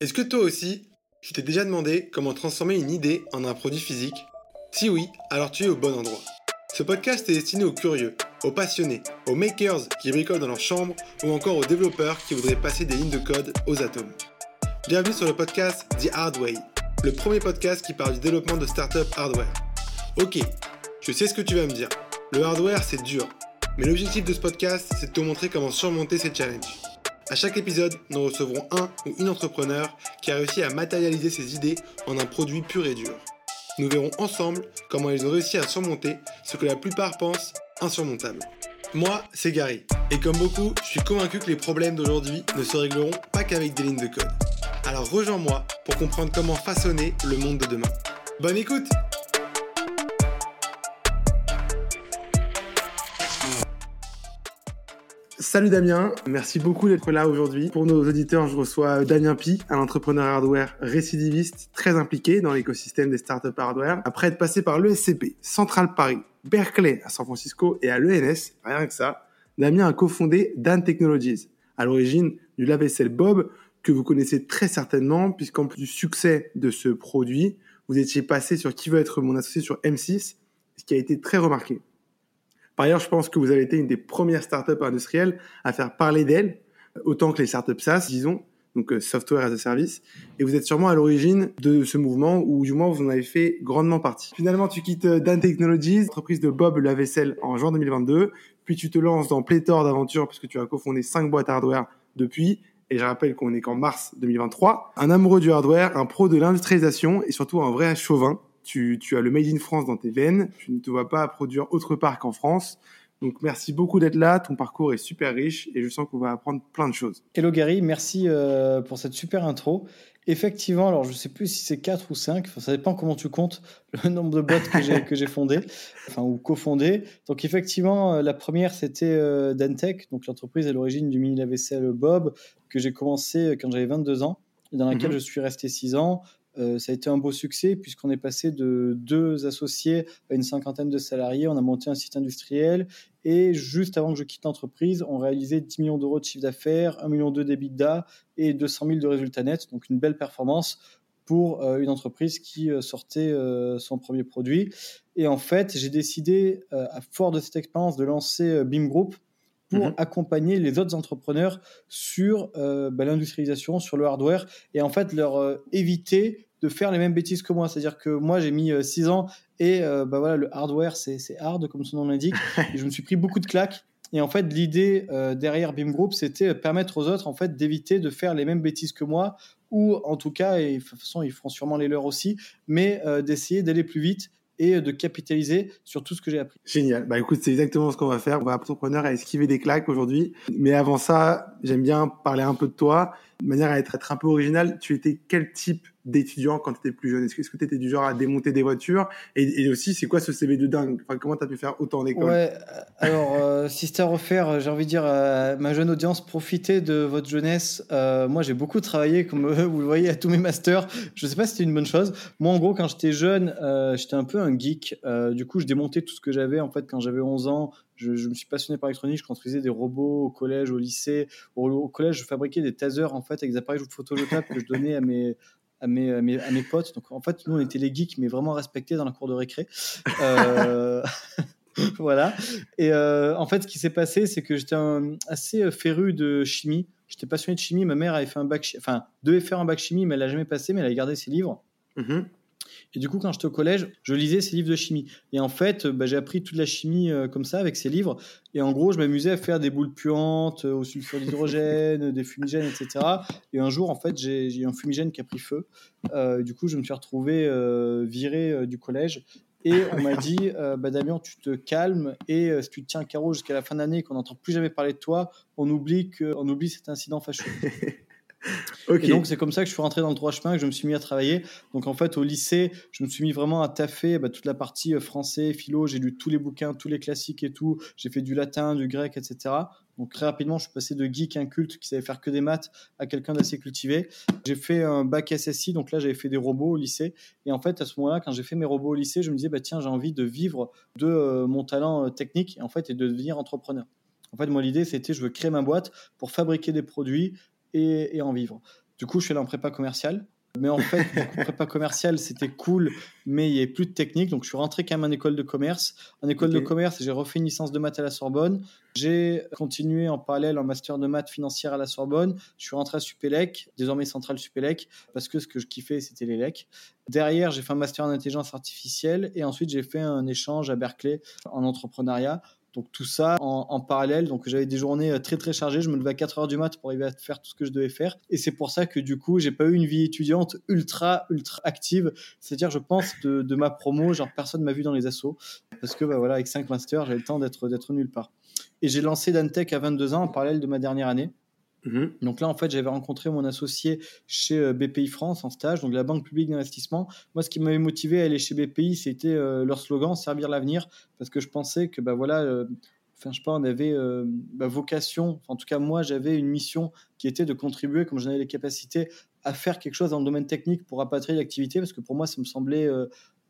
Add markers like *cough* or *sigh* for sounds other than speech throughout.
Est-ce que toi aussi, tu t'es déjà demandé comment transformer une idée en un produit physique? Si oui, alors tu es au bon endroit. Ce podcast est destiné aux curieux, aux passionnés, aux makers qui bricolent dans leur chambre ou encore aux développeurs qui voudraient passer des lignes de code aux atomes. Bienvenue sur le podcast The Hard Way, le premier podcast qui parle du développement de startup hardware. Ok, je sais ce que tu vas me dire. Le hardware, c'est dur. Mais l'objectif de ce podcast, c'est de te montrer comment surmonter ces challenges. À chaque épisode, nous recevrons un ou une entrepreneur qui a réussi à matérialiser ses idées en un produit pur et dur. Nous verrons ensemble comment ils ont réussi à surmonter ce que la plupart pensent insurmontable. Moi, c'est Gary, et comme beaucoup, je suis convaincu que les problèmes d'aujourd'hui ne se régleront pas qu'avec des lignes de code. Alors rejoins-moi pour comprendre comment façonner le monde de demain. Bonne écoute Salut Damien, merci beaucoup d'être là aujourd'hui. Pour nos auditeurs, je reçois Damien Pi, un entrepreneur hardware récidiviste très impliqué dans l'écosystème des startups hardware. Après être passé par l'ESCP, Central Paris, Berkeley à San Francisco et à l'ENS, rien que ça, Damien a cofondé Dan Technologies, à l'origine du lave-vaisselle Bob, que vous connaissez très certainement, puisqu'en plus du succès de ce produit, vous étiez passé sur Qui veut être mon associé sur M6, ce qui a été très remarqué. Par ailleurs, je pense que vous avez été une des premières startups industrielles à faire parler d'elle, autant que les startups SaaS, disons, donc euh, software as a service. Et vous êtes sûrement à l'origine de ce mouvement, ou du moins vous en avez fait grandement partie. Finalement, tu quittes euh, Dan Technologies, entreprise de Bob la vaisselle en juin 2022, puis tu te lances dans pléthore d'aventures puisque tu as cofondé cinq boîtes hardware depuis. Et je rappelle qu'on est qu'en mars 2023. Un amoureux du hardware, un pro de l'industrialisation et surtout un vrai chauvin tu, as le Made in France dans tes veines, tu ne te vois pas produire autre part qu'en France. Donc merci beaucoup d'être là, ton parcours est super riche et je sens qu'on va apprendre plein de choses. Hello Gary, merci euh, pour cette super intro. Effectivement, alors je ne sais plus si c'est 4 ou 5, ça dépend comment tu comptes *laughs* le nombre de boîtes que j'ai fondées, enfin ou cofondées. Donc effectivement, euh, la première c'était euh, Dantech, donc l'entreprise à l'origine du mini lave-vaisselle Bob que j'ai commencé quand j'avais 22 ans et dans laquelle mhm. je suis resté 6 ans. Euh, ça a été un beau succès puisqu'on est passé de deux associés à une cinquantaine de salariés. On a monté un site industriel et juste avant que je quitte l'entreprise, on réalisait 10 millions d'euros de chiffre d'affaires, 1 million d'EBITDA et 200 000 de résultats nets. Donc une belle performance pour euh, une entreprise qui euh, sortait son premier produit. Et en fait, j'ai décidé, à fort de cette expérience, de lancer BIM Group pour mhm. accompagner les autres entrepreneurs sur bah, l'industrialisation, sur le hardware, et en fait leur éviter de faire les mêmes bêtises que moi. C'est-à-dire que moi, j'ai mis 6 euh, ans et bah, voilà, le hardware, c'est hard, comme son nom l'indique. *laughs* et je me suis pris beaucoup de claques. Et en fait, l'idée derrière BIM Group, c'était permettre aux autres en fait, d'éviter de faire les mêmes bêtises que moi, ou en tout cas, et de toute façon, ils feront sûrement les leurs aussi, mais d'essayer d'aller plus vite et de capitaliser sur tout ce que j'ai appris. Génial. Bah écoute, c'est exactement ce qu'on va faire. On va entrepreneur à esquiver des claques aujourd'hui. Mais avant ça, j'aime bien parler un peu de toi, manière à être, être un peu original. Tu étais quel type d'étudiant quand tu étais plus jeune? Est-ce que tu étais du genre à démonter des voitures? Et, aussi, c'est quoi ce CV de dingue? Comment tu as pu faire autant d'école Ouais, euh, alors, euh, si c'était à refaire, euh, j'ai envie de dire à ma jeune audience, profitez de votre jeunesse. moi, j'ai beaucoup travaillé, comme vous le voyez, à tous mes masters. Je sais pas si c'était une bonne chose. Moi, en gros, quand j'étais jeune, j'étais un peu un geek. du coup, je démontais tout ce que j'avais. En fait, quand j'avais 11 ans, je, me suis passionné par l'électronique. Je construisais des robots au collège, au lycée. Au, collège, je fabriquais des tasers en fait avec des appareils de photolotap que je donnais à mes à mes, à mes, potes. Donc en fait, nous, on était les geeks, mais vraiment respectés dans la cour de récré. Euh, *laughs* voilà. Et euh, en fait, ce qui s'est passé, c'est que j'étais assez féru de chimie. J'étais passionné de chimie. Ma mère avait fait un bac, enfin, devait faire un bac chimie, mais elle l'a jamais passé, mais elle a gardé ses livres. Mm-hmm. Et du coup, quand j'étais au collège, je lisais ces livres de chimie. Et en fait, bah, j'ai appris toute la chimie euh, comme ça avec ces livres. Et en gros, je m'amusais à faire des boules puantes euh, au sulfure d'hydrogène, *laughs* des fumigènes, etc. Et un jour, en fait, j'ai eu un fumigène qui a pris feu. Euh, du coup, je me suis retrouvé viré du collège. Et on m'a dit, bah, Damien, tu te calmes et si tu te tiens carreau jusqu'à la fin d'année, qu'on n'entend plus jamais parler de toi, on oublie cet incident fâcheux. *laughs* Et donc, c'est comme ça que je suis rentré dans le droit chemin, que je me suis mis à travailler. Donc, en fait, au lycée, je me suis mis vraiment à taffer bah, toute la partie euh, français, philo. J'ai lu tous les bouquins, tous les classiques et tout. J'ai fait du latin, du grec, etc. Donc, très rapidement, je suis passé de geek inculte qui savait faire que des maths à quelqu'un d'assez cultivé. J'ai fait un bac SSI. Donc là, j'avais fait des robots au lycée. Et en fait, à ce moment-là, quand j'ai fait mes robots au lycée, je me disais, bah, tiens, j'ai envie de vivre de euh, mon talent euh, technique en fait, et de devenir entrepreneur. En fait, moi, l'idée, c'était je veux créer ma boîte pour fabriquer des produits et, en vivre. Du coup, je suis allé en prépa commerciale. Mais en fait, *laughs* prépa commerciale, c'était cool, mais il n'y avait plus de technique. Donc, je suis rentré quand même en école de commerce. En école de commerce, j'ai refait une licence de maths à la Sorbonne. J'ai continué en parallèle en master de maths financière à la Sorbonne. Je suis rentré à Supélec, désormais centrale Supélec, parce que ce que je kiffais, c'était les LEC. Derrière, j'ai fait un master en intelligence artificielle et ensuite, j'ai fait un échange à Berkeley en entrepreneuriat donc tout ça en, parallèle. Donc j'avais des journées euh, très très chargées. Je me levais à 4 heures du mat pour arriver à faire tout ce que je devais faire. Et c'est pour ça que du coup, j'ai pas eu une vie étudiante ultra ultra active. C'est-à-dire, je pense de, de, ma promo, genre personne m'a vu dans les assos parce que bah, voilà, avec 5 masters, j'avais le temps d'être d'être nulle part. Et j'ai lancé Dantech à 22 ans en parallèle de ma dernière année. Mhm. Donc là, en fait, j'avais rencontré mon associé chez euh, BPI France en stage, donc la Banque publique d'investissement. Moi, ce qui m'avait motivé à aller chez BPI, c'était euh, leur slogan servir l'avenir, parce que je pensais que, bah voilà, euh, enfin, je sais pas, on avait bah, vocation, en tout cas, moi, j'avais une mission qui était de contribuer, comme j'en avais les capacités, à faire quelque chose dans le domaine technique pour rapatrier l'activité, parce que pour moi, ça me semblait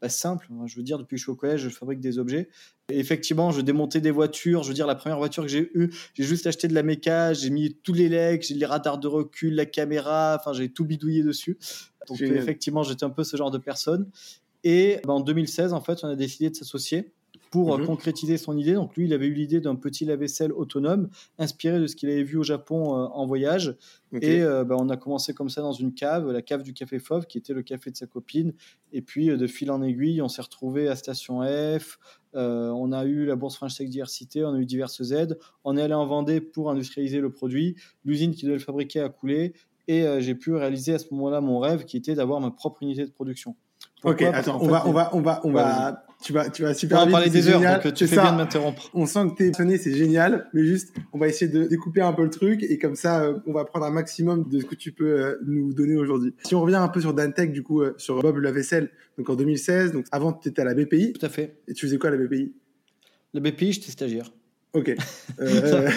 simple. Je veux dire, depuis que je suis au collège, je fabrique des objets. Et effectivement, je démontais des voitures. Je veux dire, la première voiture que j'ai eue, j'ai juste acheté de la méca, j'ai mis tous les legs, j'ai les radars de recul, la caméra, enfin, j'ai tout bidouillé dessus. Donc, effectivement, j'étais un peu ce genre de personne. Et ben, en 2016, en fait, on a décidé de s'associer pour euh, mhm. concrétiser son idée. Donc lui, il avait eu l'idée d'un petit lave-vaisselle autonome, inspiré de ce qu'il avait vu au Japon euh, en voyage. Et euh, bah, on a commencé comme ça dans une cave, la cave du Café Fauve, qui était le café de sa copine. Et puis de fil en aiguille, on s'est retrouvé à Station F. on a eu la bourse French Tech Diversité, on a eu diverses aides. On est allé en Vendée pour industrialiser le produit. L'usine qui devait le fabriquer a coulé. Et j'ai pu réaliser à ce moment-là mon rêve, qui était d'avoir ma propre unité de production. ok, attends, on, va, on va, on va, on va, tu vas, tu vas super on va parler des heures, donc tu fais bien de m'interrompre. On sent que t'es passionné, c'est génial, mais juste, on va essayer de découper un peu le truc et comme ça, euh, on va prendre un maximum de ce que tu peux euh, nous donner aujourd'hui. Si on revient un peu sur Dantech, du coup, euh, sur Bob la vaisselle, donc en 2016, donc avant tu étais à la BPI. Tout à fait. Et tu faisais quoi à la BPI La BPI, j'étais stagiaire. Ok. *laughs* Euh...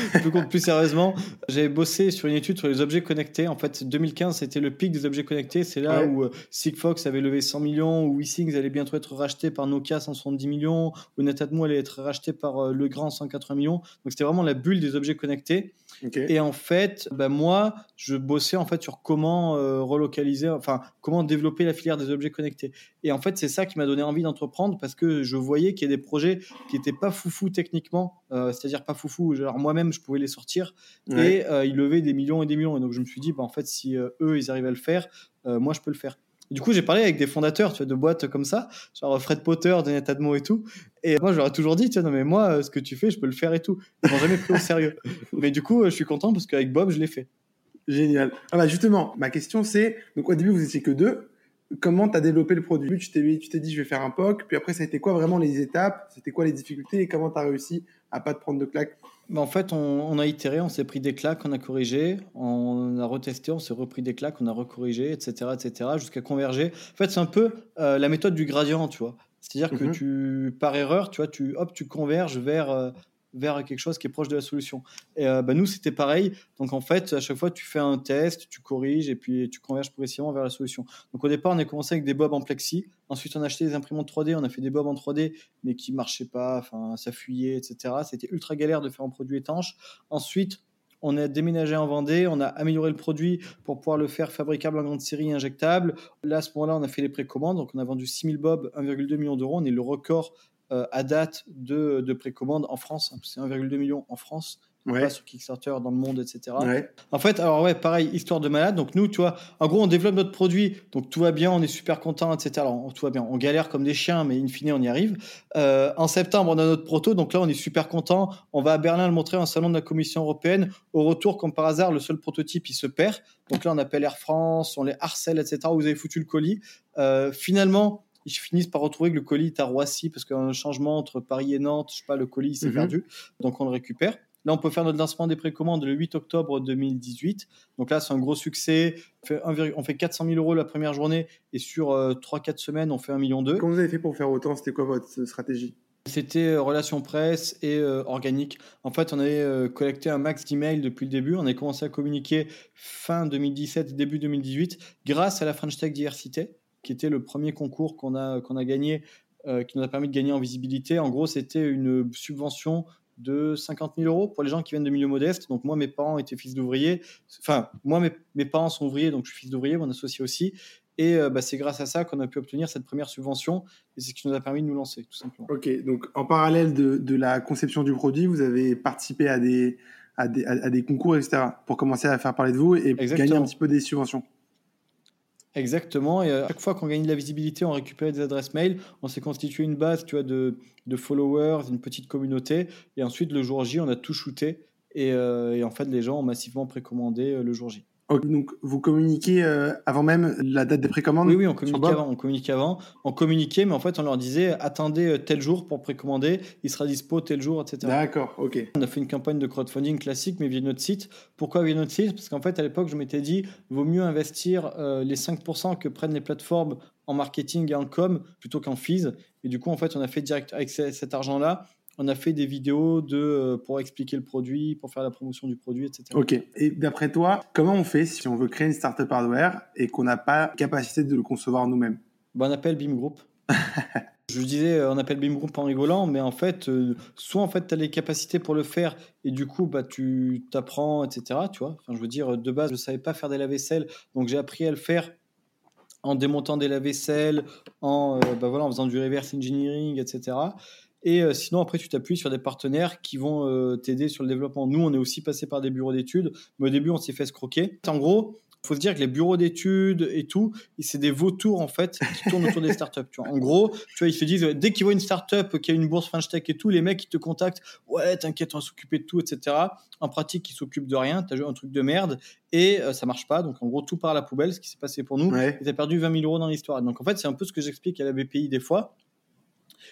plus, sérieusement, j'ai bossé sur une étude sur les objets connectés. En fait, 2015, c'était le pic des objets connectés. C'est là où euh, Sigfox avait levé 100 millions, où WeSings allait bientôt être racheté par Nokia 170 millions, où Netatmo allait être racheté par euh, Legrand 180 millions. Donc c'était vraiment la bulle des objets connectés. Et en fait, bah, moi, je bossais en fait sur comment euh, relocaliser, enfin comment développer la filière des objets connectés. Et en fait, c'est ça qui m'a donné envie d'entreprendre parce que je voyais qu'il y a des projets qui n'étaient pas foufou techniquement, euh, c'est-à-dire pas foufou. Genre moi-même, je pouvais les sortir et euh, ils levaient des millions et des millions. Et donc je me suis dit, bah, en fait, si eux ils arrivent à le faire, moi je peux le faire. Du coup, j'ai parlé avec des fondateurs tu vois, de boîtes comme ça, genre Fred Potter, Daniel Tadmo et tout. Et moi, je leur ai toujours dit, tiens, non, mais moi, ce que tu fais, je peux le faire et tout. Ils m'ont jamais pris au sérieux. *laughs* mais du coup, je suis content parce qu'avec Bob, je l'ai fait. Génial. Ah bah justement, ma question c'est, donc au début, vous étiez que deux. Comment tu as développé le produit? Tu t'es, tu t'es dit, je vais faire un POC. Puis après, ça a été quoi vraiment les étapes? C'était quoi les difficultés Et comment tu as réussi à pas te prendre de claques bah, en fait, on, a itéré, on s'est pris des claques, on a corrigé, on a retesté, on s'est repris des claques, on a recorrigé, etc., etc., jusqu'à converger. En fait, c'est un peu euh, la méthode du gradient, tu vois. C'est-à-dire que mhm. tu, par erreur, tu vois, tu, hop, tu converges vers, euh, vers quelque chose qui est proche de la solution. Et euh, bah, nous, c'était pareil. Donc en fait, à chaque fois, tu fais un test, tu corriges et puis tu converges progressivement vers la solution. Donc au départ, on a commencé avec des bobs en plexi. Ensuite, on a acheté des imprimantes 3D, on a fait des bobs en 3D, mais qui marchaient pas, enfin, ça fuyait, etc. C'était ultra galère de faire un produit étanche. Ensuite, on a déménagé en Vendée, on a amélioré le produit pour pouvoir le faire fabricable en grande série injectable. Là, à ce moment-là, on a fait les précommandes, donc on a vendu 6000 bobs, 1,2 million d'euros. On est le record euh, à date de, de précommande en France. Hein, c'est 1,2 million en France. Pas sur Kickstarter, dans le monde, etc. En fait, alors ouais, pareil, histoire de malade. Donc nous, tu vois, en gros, on développe notre produit, donc tout va bien, on est super content, etc. Alors tout va bien, on galère comme des chiens, mais in fine, on y arrive. Euh, en septembre, on a notre proto, donc là, on est super content. On va à Berlin le montrer en salon de la Commission européenne. Au retour, comme par hasard, le seul prototype, il se perd. Donc là, on appelle Air France, on les harcèle, etc. Vous avez foutu le colis. Euh, finalement, ils finissent par retrouver que le colis est à Roissy parce qu'un changement entre Paris et Nantes, je sais pas, le colis s'est mhm. perdu. Donc on le récupère. Là, on peut faire notre lancement des précommandes le 8 octobre 2018. Donc là, c'est un gros succès. On fait, 1, on fait 400 000 euros la première journée et sur 3-4 euh, semaines, on fait 1 million d'euros. Comment vous avez fait pour faire autant? C'était quoi votre stratégie? C'était euh, relations presse et euh, organique. En fait, on avait collecté un max d'emails depuis le début. On a commencé à communiquer fin 2017, début 2018, grâce à la French Tech Diversité qui était le premier concours qu'on a, qu'on a gagné, euh, qui nous a permis de gagner en visibilité. En gros, c'était une subvention de 50 000 euros pour les gens qui viennent de milieux modestes. Donc moi, mes parents étaient fils d'ouvriers. Enfin, moi, mes, mes, parents sont ouvriers, donc je suis fils d'ouvrier, mon associé aussi. Et euh, bah, c'est grâce à ça qu'on a pu obtenir cette première subvention. Et c'est ce qui nous a permis de nous lancer, tout simplement. Ok, donc en parallèle de, de la conception du produit, vous avez participé à des, à des, à des concours, etc., pour commencer à faire parler de vous et Exactement. gagner un petit peu des subventions. Exactement. Et à chaque fois qu'on gagne de la visibilité, on récupère des adresses mail. On s'est constitué une base tu vois, de, de, followers, une petite communauté. Et ensuite, le jour J, on a tout shooté. Et, euh, et en fait, les gens ont massivement précommandé euh, le jour J donc vous communiquez euh, avant même la date des précommandes Oui, oui, on communiquait avant. On communiquait avant. On communiquait, mais en fait, on leur disait attendez euh, tel jour pour précommander, il sera dispo tel jour, etc. D'accord, ok. On a fait une campagne de crowdfunding classique, mais via notre site. Pourquoi via notre site? Parce qu'en fait, à l'époque, je m'étais dit vaut mieux investir euh, les 5% que prennent les plateformes en marketing et en com plutôt qu'en fees. Et du coup, en fait, on a fait direct avec cet argent-là on a fait des vidéos de, euh, pour expliquer le produit, pour faire la promotion du produit, etc. Ok. Et d'après toi, comment on fait si on veut créer une startup hardware et qu'on n'a pas la capacité de le concevoir nous-mêmes? Bon, On appelle BIM Group. *laughs* Je disais, euh, on appelle BIM Group en rigolant, mais en fait, euh, soit en fait, tu as les capacités pour le faire et du coup, bah, tu t'apprends, etc. Tu vois enfin, je veux dire, de base, je ne savais pas faire des lave-vaisselle, donc j'ai appris à le faire en démontant des lave-vaisselle, en, bah, voilà, en faisant du reverse engineering, etc. Et euh, sinon, après, tu t'appuies sur des partenaires qui vont euh, t'aider sur le développement. Nous, on est aussi passé par des bureaux d'études, mais au début, on s'est fait escroquer. En gros, il faut se dire que les bureaux d'études et tout, c'est des vautours en fait qui tournent autour des startups. Tu vois. En gros, tu vois, ils se disent dès qu'ils voient une startup qui a une bourse French Tech et tout, les mecs ils te contactent, ouais, t'inquiète, on va s'occuper de tout, etc. En pratique, ils s'occupent de rien. T'as joué un truc de merde et euh, ça marche pas. Donc en gros, tout part à la poubelle, ce qui s'est passé pour nous. Ouais. Et t'as perdu 20 000 euros dans l'histoire. Donc en fait, c'est un peu ce que j'explique à la BPI des fois,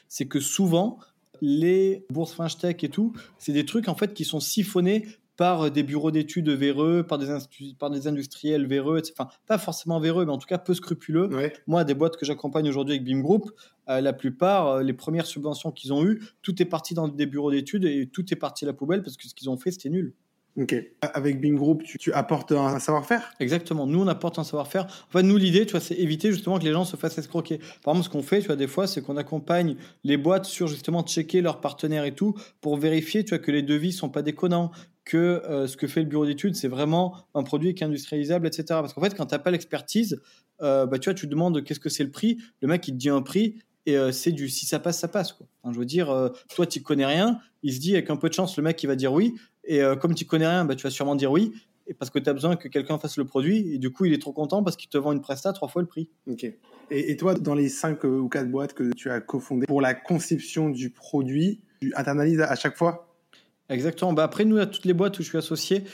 c'est que souvent les bourses French Tech et tout, c'est des trucs en fait qui sont siphonnés par des bureaux d'études véreux, par des, par des industriels véreux, enfin pas forcément véreux, mais en tout cas peu scrupuleux. Moi, des boîtes que j'accompagne aujourd'hui avec BIM Group, euh, la plupart, euh, les premières subventions qu'ils ont eues, tout est parti dans des bureaux d'études et tout est parti à la poubelle parce que ce qu'ils ont fait, c'était nul. Ok. Avec Bing Group, tu, apportes un savoir-faire? Exactement. Nous, on apporte un savoir-faire. En fait, nous, l'idée, tu vois, c'est éviter justement que les gens se fassent escroquer. Par exemple, ce qu'on fait, tu vois, des fois, c'est qu'on accompagne les boîtes sur justement checker leurs partenaires et tout pour vérifier, tu vois, que les devis sont pas déconnants, que euh, ce que fait le bureau d'études, c'est vraiment un produit qui est industrialisable, etc. Parce qu'en fait, quand tu n'as pas l'expertise, euh, bah, tu vois, tu te demandes qu'est-ce que c'est le prix. Le mec, il te dit un prix et euh, c'est du si ça passe, ça passe. Quoi. je veux dire, toi, tu connais rien. Il se dit, avec un peu de chance, le mec, il va dire oui. Et euh, comme tu connais rien, bah, tu vas sûrement dire oui. Et parce que tu as besoin que quelqu'un fasse le produit. Et du coup, il est trop content parce qu'il te vend une presta trois fois le prix. Ok. Et, toi, dans les cinq euh, ou quatre boîtes que tu as cofondées, pour la conception du produit, tu internalises à chaque fois? Exactement. Bah après, nous, à toutes les boîtes où je suis associé,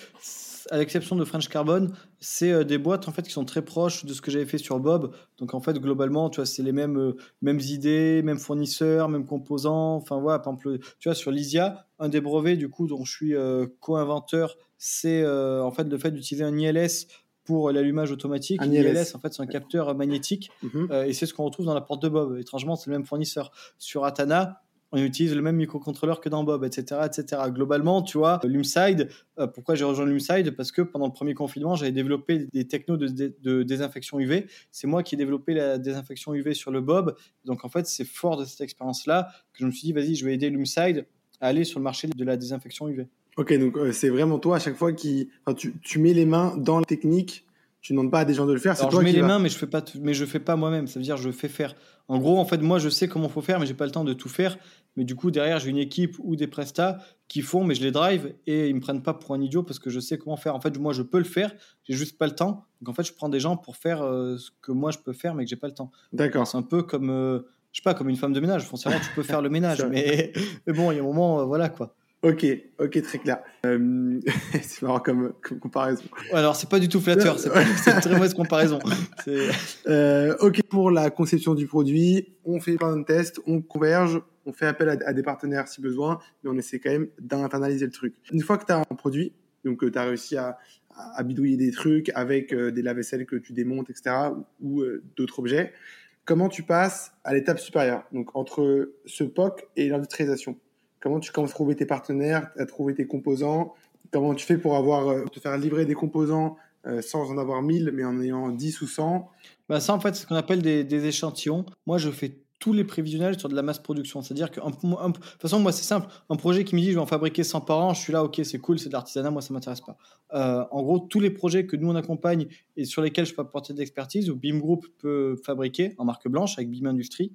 à l'exception de French Carbon, c'est euh, des boîtes en fait qui sont très proches de ce que j'avais fait sur Bob. Donc en fait, globalement, tu vois, c'est les mêmes, euh, mêmes idées, mêmes fournisseurs, mêmes composants. Enfin voilà, par exemple, tu vois, sur Lysia, un des brevets du coup dont je suis euh, co-inventeur, c'est en fait le fait d'utiliser un ILS pour l'allumage automatique. Un ILS, en fait, c'est un capteur magnétique mhm. et c'est ce qu'on retrouve dans la porte de Bob. Étrangement, c'est le même fournisseur. Sur Atana, on utilise le même microcontrôleur que dans Bob, etc., etc. Globalement, tu vois, Lumside, euh, pourquoi j'ai rejoint Lumside? Parce que pendant le premier confinement, j'avais développé des technos de, désinfection UV. C'est moi qui ai développé la désinfection UV sur le Bob. Donc, en fait, c'est fort de cette expérience-là que je me suis dit, vas-y, je vais aider Lumside à aller sur le marché de la désinfection UV. Ok, donc euh, c'est vraiment toi à chaque fois qui, tu, tu mets les mains dans la technique tu demandes pas à des gens de le faire. Toi je mets les mains, mais je fais pas, mais je fais pas moi-même. Ça veut dire je fais faire. En gros, en fait, moi, je sais comment faut faire, mais j'ai pas le temps de tout faire. Mais du coup, derrière, j'ai une équipe ou des prestats qui font, mais je les drive et ils me prennent pas pour un idiot parce que je sais comment faire. En fait, moi, je peux le faire, j'ai juste pas le temps. Donc, en fait, je prends des gens pour faire euh, ce que moi je peux faire, mais que j'ai pas le temps. D'accord. C'est un peu comme, euh, je sais pas, comme une femme de ménage. Foncièrement, tu peux faire le *laughs* ménage, mais, *laughs* mais, bon, il y a un moment, euh, voilà quoi. Ok, ok, très clair. Euh, *laughs* c'est marrant comme, comparaison. alors, c'est pas du tout flatteur, c'est une très mauvaise comparaison. *laughs* Euh, ok, pour la conception du produit, on fait plein de tests, on converge, on fait appel à, des partenaires si besoin, mais on essaie quand même d'internaliser le truc. Une fois que tu as un produit, donc euh, tu as réussi à, à, bidouiller des trucs avec des lave-vaisselle que tu démontes, etc., ou, d'autres objets, comment tu passes à l'étape supérieure, donc entre ce POC et l'industrialisation Comment tu commences à trouver tes partenaires, à trouver tes composants? Comment tu fais pour avoir, euh, te faire livrer des composants euh, sans en avoir 1000, mais en ayant 10 ou 100 bah Ça, en fait, c'est ce qu'on appelle des, échantillons. Moi, je fais tous les prévisionnels sur de la masse production. C'est-à-dire que, de toute façon, moi, c'est simple. Un projet qui me dit je vais en fabriquer 100 par an, je suis là, ok, c'est cool, c'est de l'artisanat, moi, ça m'intéresse pas. Euh, en gros, tous les projets que nous, on accompagne et sur lesquels je peux apporter de l'expertise, ou BIM Group peut fabriquer en marque blanche avec BIM Industrie,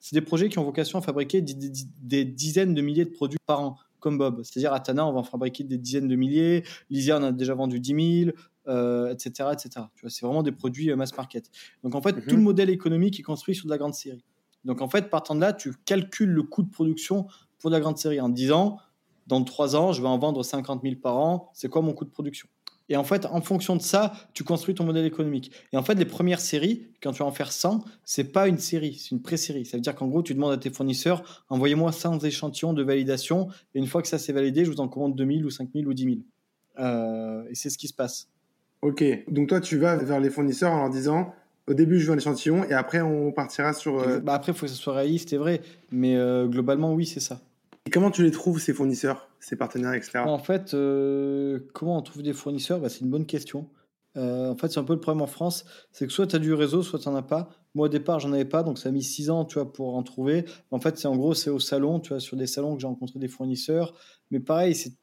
c'est des projets qui ont vocation à fabriquer des, dizaines de milliers de produits par an, comme Bob. C'est-à-dire, à Tana, on va en fabriquer des dizaines de milliers. Lysia, on a déjà vendu 10 000 etc., etc. Tu vois, c'est vraiment des produits euh, mass market. Donc en fait, mhm. tout le modèle économique est construit sur de la grande série. Donc en fait, partant de là, tu calcules le coût de production pour de la grande série en disant, dans trois ans, je vais en vendre 50 000 par an. C'est quoi mon coût de production? Et en fait, en fonction de ça, tu construis ton modèle économique. Et en fait, les premières séries, quand tu vas en faire 100, c'est pas une série, c'est une pré-série. Ça veut dire qu'en gros, tu demandes à tes fournisseurs, envoyez-moi 100 échantillons de validation. Et une fois que ça c'est validé, je vous en commande 2000 ou 5000 ou 10 000. Euh, et c'est ce qui se passe. Ok, donc toi tu vas vers les fournisseurs en leur disant au début je veux un échantillon et après on partira sur. Euh, bah après il faut que ce soit réaliste et vrai, mais euh, globalement oui c'est ça. Et comment tu les trouves ces fournisseurs, ces partenaires, etc. En fait, euh, comment on trouve des fournisseurs? Bah, C'est une bonne question. en fait, c'est un peu le problème en France, c'est que soit tu as du réseau, soit tu n'en as pas. Moi, au départ, j'en avais pas, donc ça a mis six ans, tu vois, pour en trouver. En fait, c'est en gros, c'est au salon, tu vois, sur des salons que j'ai rencontré des fournisseurs. Mais pareil, c'est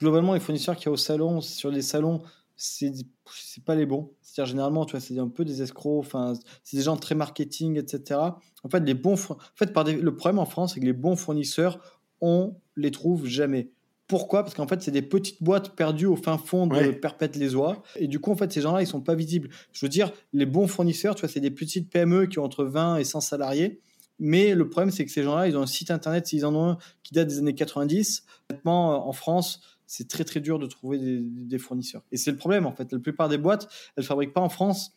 globalement les fournisseurs qui y a au salon, sur les salons, c'est c'est pas les bons. C'est-à-dire généralement, tu vois, c'est un peu des escrocs. Enfin, c'est des gens très marketing, etc. En fait, les bons, en fait, par le problème en France, c'est que les bons fournisseurs, on les trouve jamais. Pourquoi? Parce qu'en fait, c'est des petites boîtes perdues au fin fond de perpète les oies. Et du coup, en fait, ces gens-là, ils sont pas visibles. Je veux dire, les bons fournisseurs, tu vois, c'est des petites PME qui ont entre 20 et 100 salariés. Mais le problème, c'est que ces gens-là, ils ont un site internet, s'ils en ont un, qui date des années 90. Honnêtement, en France, c'est très très dur de trouver des, fournisseurs. Et c'est le problème en fait. La plupart des boîtes, elles fabriquent pas en France,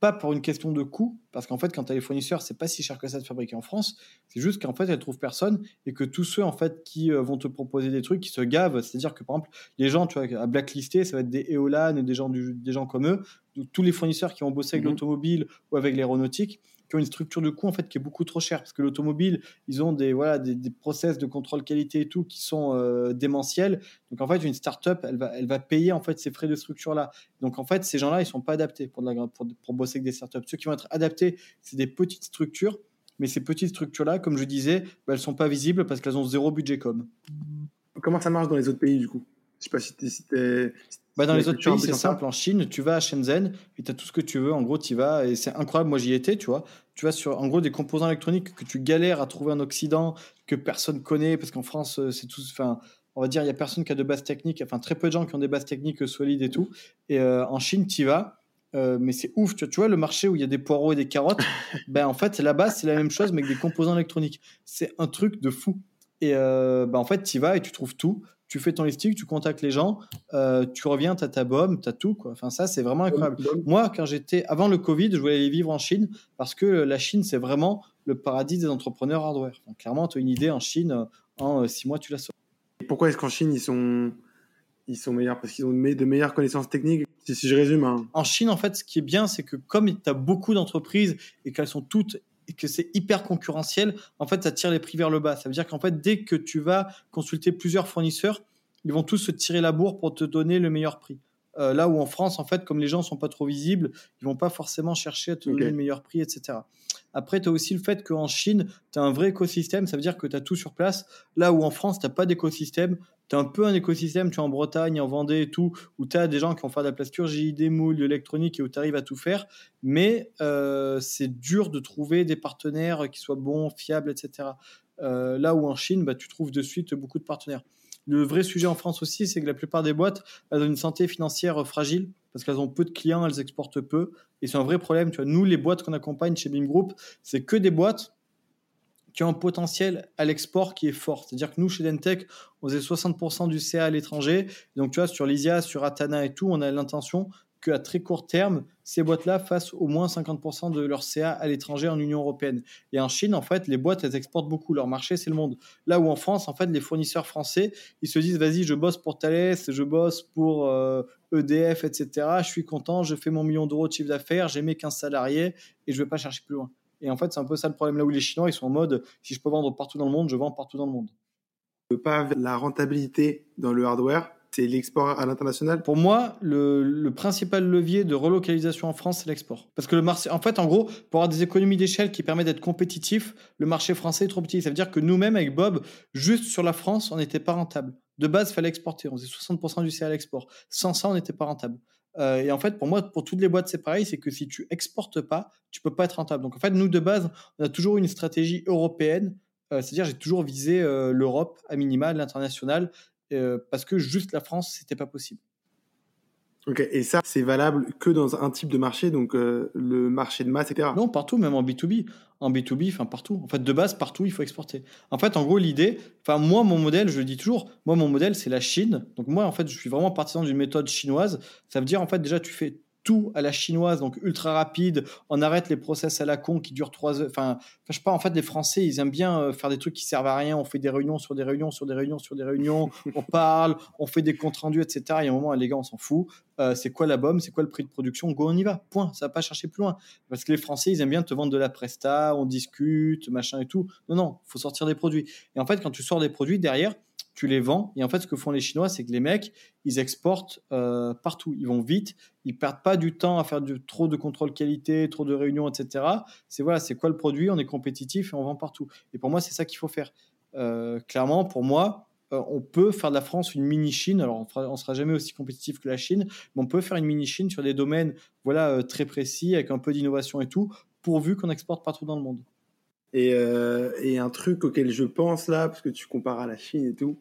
pas pour une question de coût, parce qu'en fait, quand tu as les fournisseurs, c'est pas si cher que ça de fabriquer en France. C'est juste qu'en fait, elles trouvent personne et que tous ceux en fait qui euh, vont te proposer des trucs, qui se gavent, c'est-à-dire que par exemple, les gens, tu vois, à blacklister, ça va être des Eolan et des gens, des gens comme eux, tous les fournisseurs qui ont bossé avec mhm. l'automobile ou avec l'aéronautique, qui ont une structure de coût en fait qui est beaucoup trop chère. Parce que l'automobile ils ont des voilà des, process de contrôle qualité et tout qui sont euh, démentiels. Donc en fait une startup elle va elle va payer en fait ces frais de structure là donc en fait ces gens là ils sont pas adaptés pour de la pour, pour bosser avec des startups ceux qui vont être adaptés c'est des petites structures. Mais ces petites structures là comme je disais bah, elles sont pas visibles parce qu'elles ont zéro budget com. Comment ça marche dans les autres pays du coup? Je sais pas si tu bah dans les autres pays, c'est simple. En Chine, tu vas à Shenzhen et tu as tout ce que tu veux. En gros, tu vas et c'est incroyable. Moi, j'y étais, tu vois. Tu vas sur, en gros, des composants électroniques que tu galères à trouver en Occident, que personne connaît, parce qu'en France, euh, c'est tout. Enfin, on va dire, il y a personne qui a de base technique. Enfin, très peu de gens qui ont des bases techniques solides et tout. Et euh, en Chine, tu vas. Euh, mais c'est ouf, tu vois, le marché où il y a des poireaux et des carottes, *laughs* ben en fait là-bas c'est la même chose mais avec des composants électroniques. C'est un truc de fou. Et ben, en fait, tu vas et tu trouves tout tu fais ton listing, tu contactes les gens, euh, tu reviens, tu as ta bombe, tu as tout. Quoi. Enfin, ça, c'est vraiment incroyable. Moi, quand j'étais avant le Covid, je voulais aller vivre en Chine parce que la Chine, c'est vraiment le paradis des entrepreneurs hardware. clairement, tu as une idée en Chine, euh, en euh, six mois, tu la sors. Pourquoi est-ce qu'en Chine, ils sont, ils sont meilleurs? Parce qu'ils ont de meilleures connaissances techniques si, je résume. Hein. En Chine, en fait, ce qui est bien, c'est que comme tu as beaucoup d'entreprises et qu'elles sont toutes et que c'est hyper concurrentiel, en fait, ça tire les prix vers le bas. Ça veut dire qu'en fait, dès que tu vas consulter plusieurs fournisseurs, ils vont tous se tirer la bourre pour te donner le meilleur prix. Euh, là où en France, en fait, comme les gens sont pas trop visibles, ils vont pas forcément chercher à te donner le meilleur prix, etc. Après, tu as aussi le fait qu'en Chine, tu as un vrai écosystème, ça veut dire que tu as tout sur place. Là où en France, tu pas d'écosystème, tu un peu un écosystème, tu es en Bretagne, en Vendée et tout, où tu as des gens qui vont faire de la plasturgie, des moules, de l'électronique et où tu arrives à tout faire. Mais euh, c'est dur de trouver des partenaires qui soient bons, fiables, etc. Euh, là où en Chine, bah, tu trouves de suite beaucoup de partenaires. Le vrai sujet en France aussi, c'est que la plupart des boîtes, elles ont une santé financière fragile parce qu'elles ont peu de clients, elles exportent peu. Et c'est un vrai problème. Tu vois, nous, les boîtes qu'on accompagne chez BIM Group, c'est que des boîtes qui ont un potentiel à l'export qui est fort. C'est-à-dire que nous, chez Dentech, on faisait 60% du CA à l'étranger. Donc, tu vois, sur Lysia, sur Atana et tout, on a l'intention qu'à très court terme, ces boîtes-là fassent au moins 50% de leur CA à l'étranger en Union européenne. Et en Chine, en fait, les boîtes, elles exportent beaucoup. Leur marché, c'est le monde. Là où en France, en fait, les fournisseurs français, ils se disent, vas-y, je bosse pour Thales, je bosse pour EDF, euh, e etc. Je suis content, je fais mon million d'euros de chiffre d'affaires, j'ai mes 15 salariés et je vais pas chercher plus loin. Et en fait, c'est un peu ça le problème là où les Chinois, ils sont en mode, si je peux vendre partout dans le monde, je vends partout dans le monde. Pas la rentabilité dans le hardware, C'est l'export à l'international? Pour moi, le, principal levier de relocalisation en France, c'est l'export. Parce que le marché, en fait, en gros, pour avoir des économies d'échelle qui permettent d'être compétitif, le marché français est trop petit. Ça veut dire que nous-mêmes, avec Bob, juste sur la France, on n'était pas rentable. De base, il fallait exporter. On faisait 60% du CA à l'export. Sans ça, on n'était pas rentable. Euh, et en fait, pour moi, pour toutes les boîtes, c'est pareil, c'est que si tu exportes pas, tu peux pas être rentable. Donc en fait, nous de base, on a toujours une stratégie européenne, euh, c'est-à-dire j'ai toujours visé euh, l'Europe à minima, l'international, parce que juste la France, c'était pas possible. Ok, et ça, c'est valable que dans un type de marché, donc le marché de masse, etc. Non, partout, même en B2B. En B2B, enfin partout. En fait, de base, partout, il faut exporter. En fait, en gros, l'idée, enfin, moi, mon modèle, je le dis toujours, moi, mon modèle, c'est la Chine. Donc, moi, en fait, je suis vraiment partisan d'une méthode chinoise. Ça veut dire, en fait, déjà, tu fais tout à la chinoise, donc ultra rapide. On arrête les process à la con qui durent trois heures. Enfin, je sais pas, en fait, les Français, ils aiment bien euh, faire des trucs qui servent à rien. On fait des réunions sur des réunions, sur des réunions, sur des réunions. *laughs* on parle, on fait des comptes rendus, etc. Il y a un moment, les gars, on s'en fout. Euh, c'est quoi la bombe C'est quoi le prix de production Go, on y va. Point. Ça va pas chercher plus loin. Parce que les Français, ils aiment bien te vendre de la presta, on discute, machin et tout. Non, non, faut sortir des produits. Et en fait, quand tu sors des produits derrière, tu les vends. Et en fait, ce que font les Chinois, c'est que les mecs, ils exportent euh, partout. Ils vont vite, ils perdent pas du temps à faire trop de contrôle qualité, trop de réunions, etc. C'est voilà, c'est quoi le produit? On est compétitif et on vend partout. Et pour moi, c'est ça qu'il faut faire. Euh, clairement, pour moi, euh, on peut faire de la France une mini Chine. Alors, on ne sera jamais aussi compétitif que la Chine, mais on peut faire une mini Chine sur des domaines, voilà, très précis, avec un peu d'innovation et tout, pourvu qu'on exporte partout dans le monde. Euh, et, un truc auquel je pense là, parce que tu compares à la Chine et tout,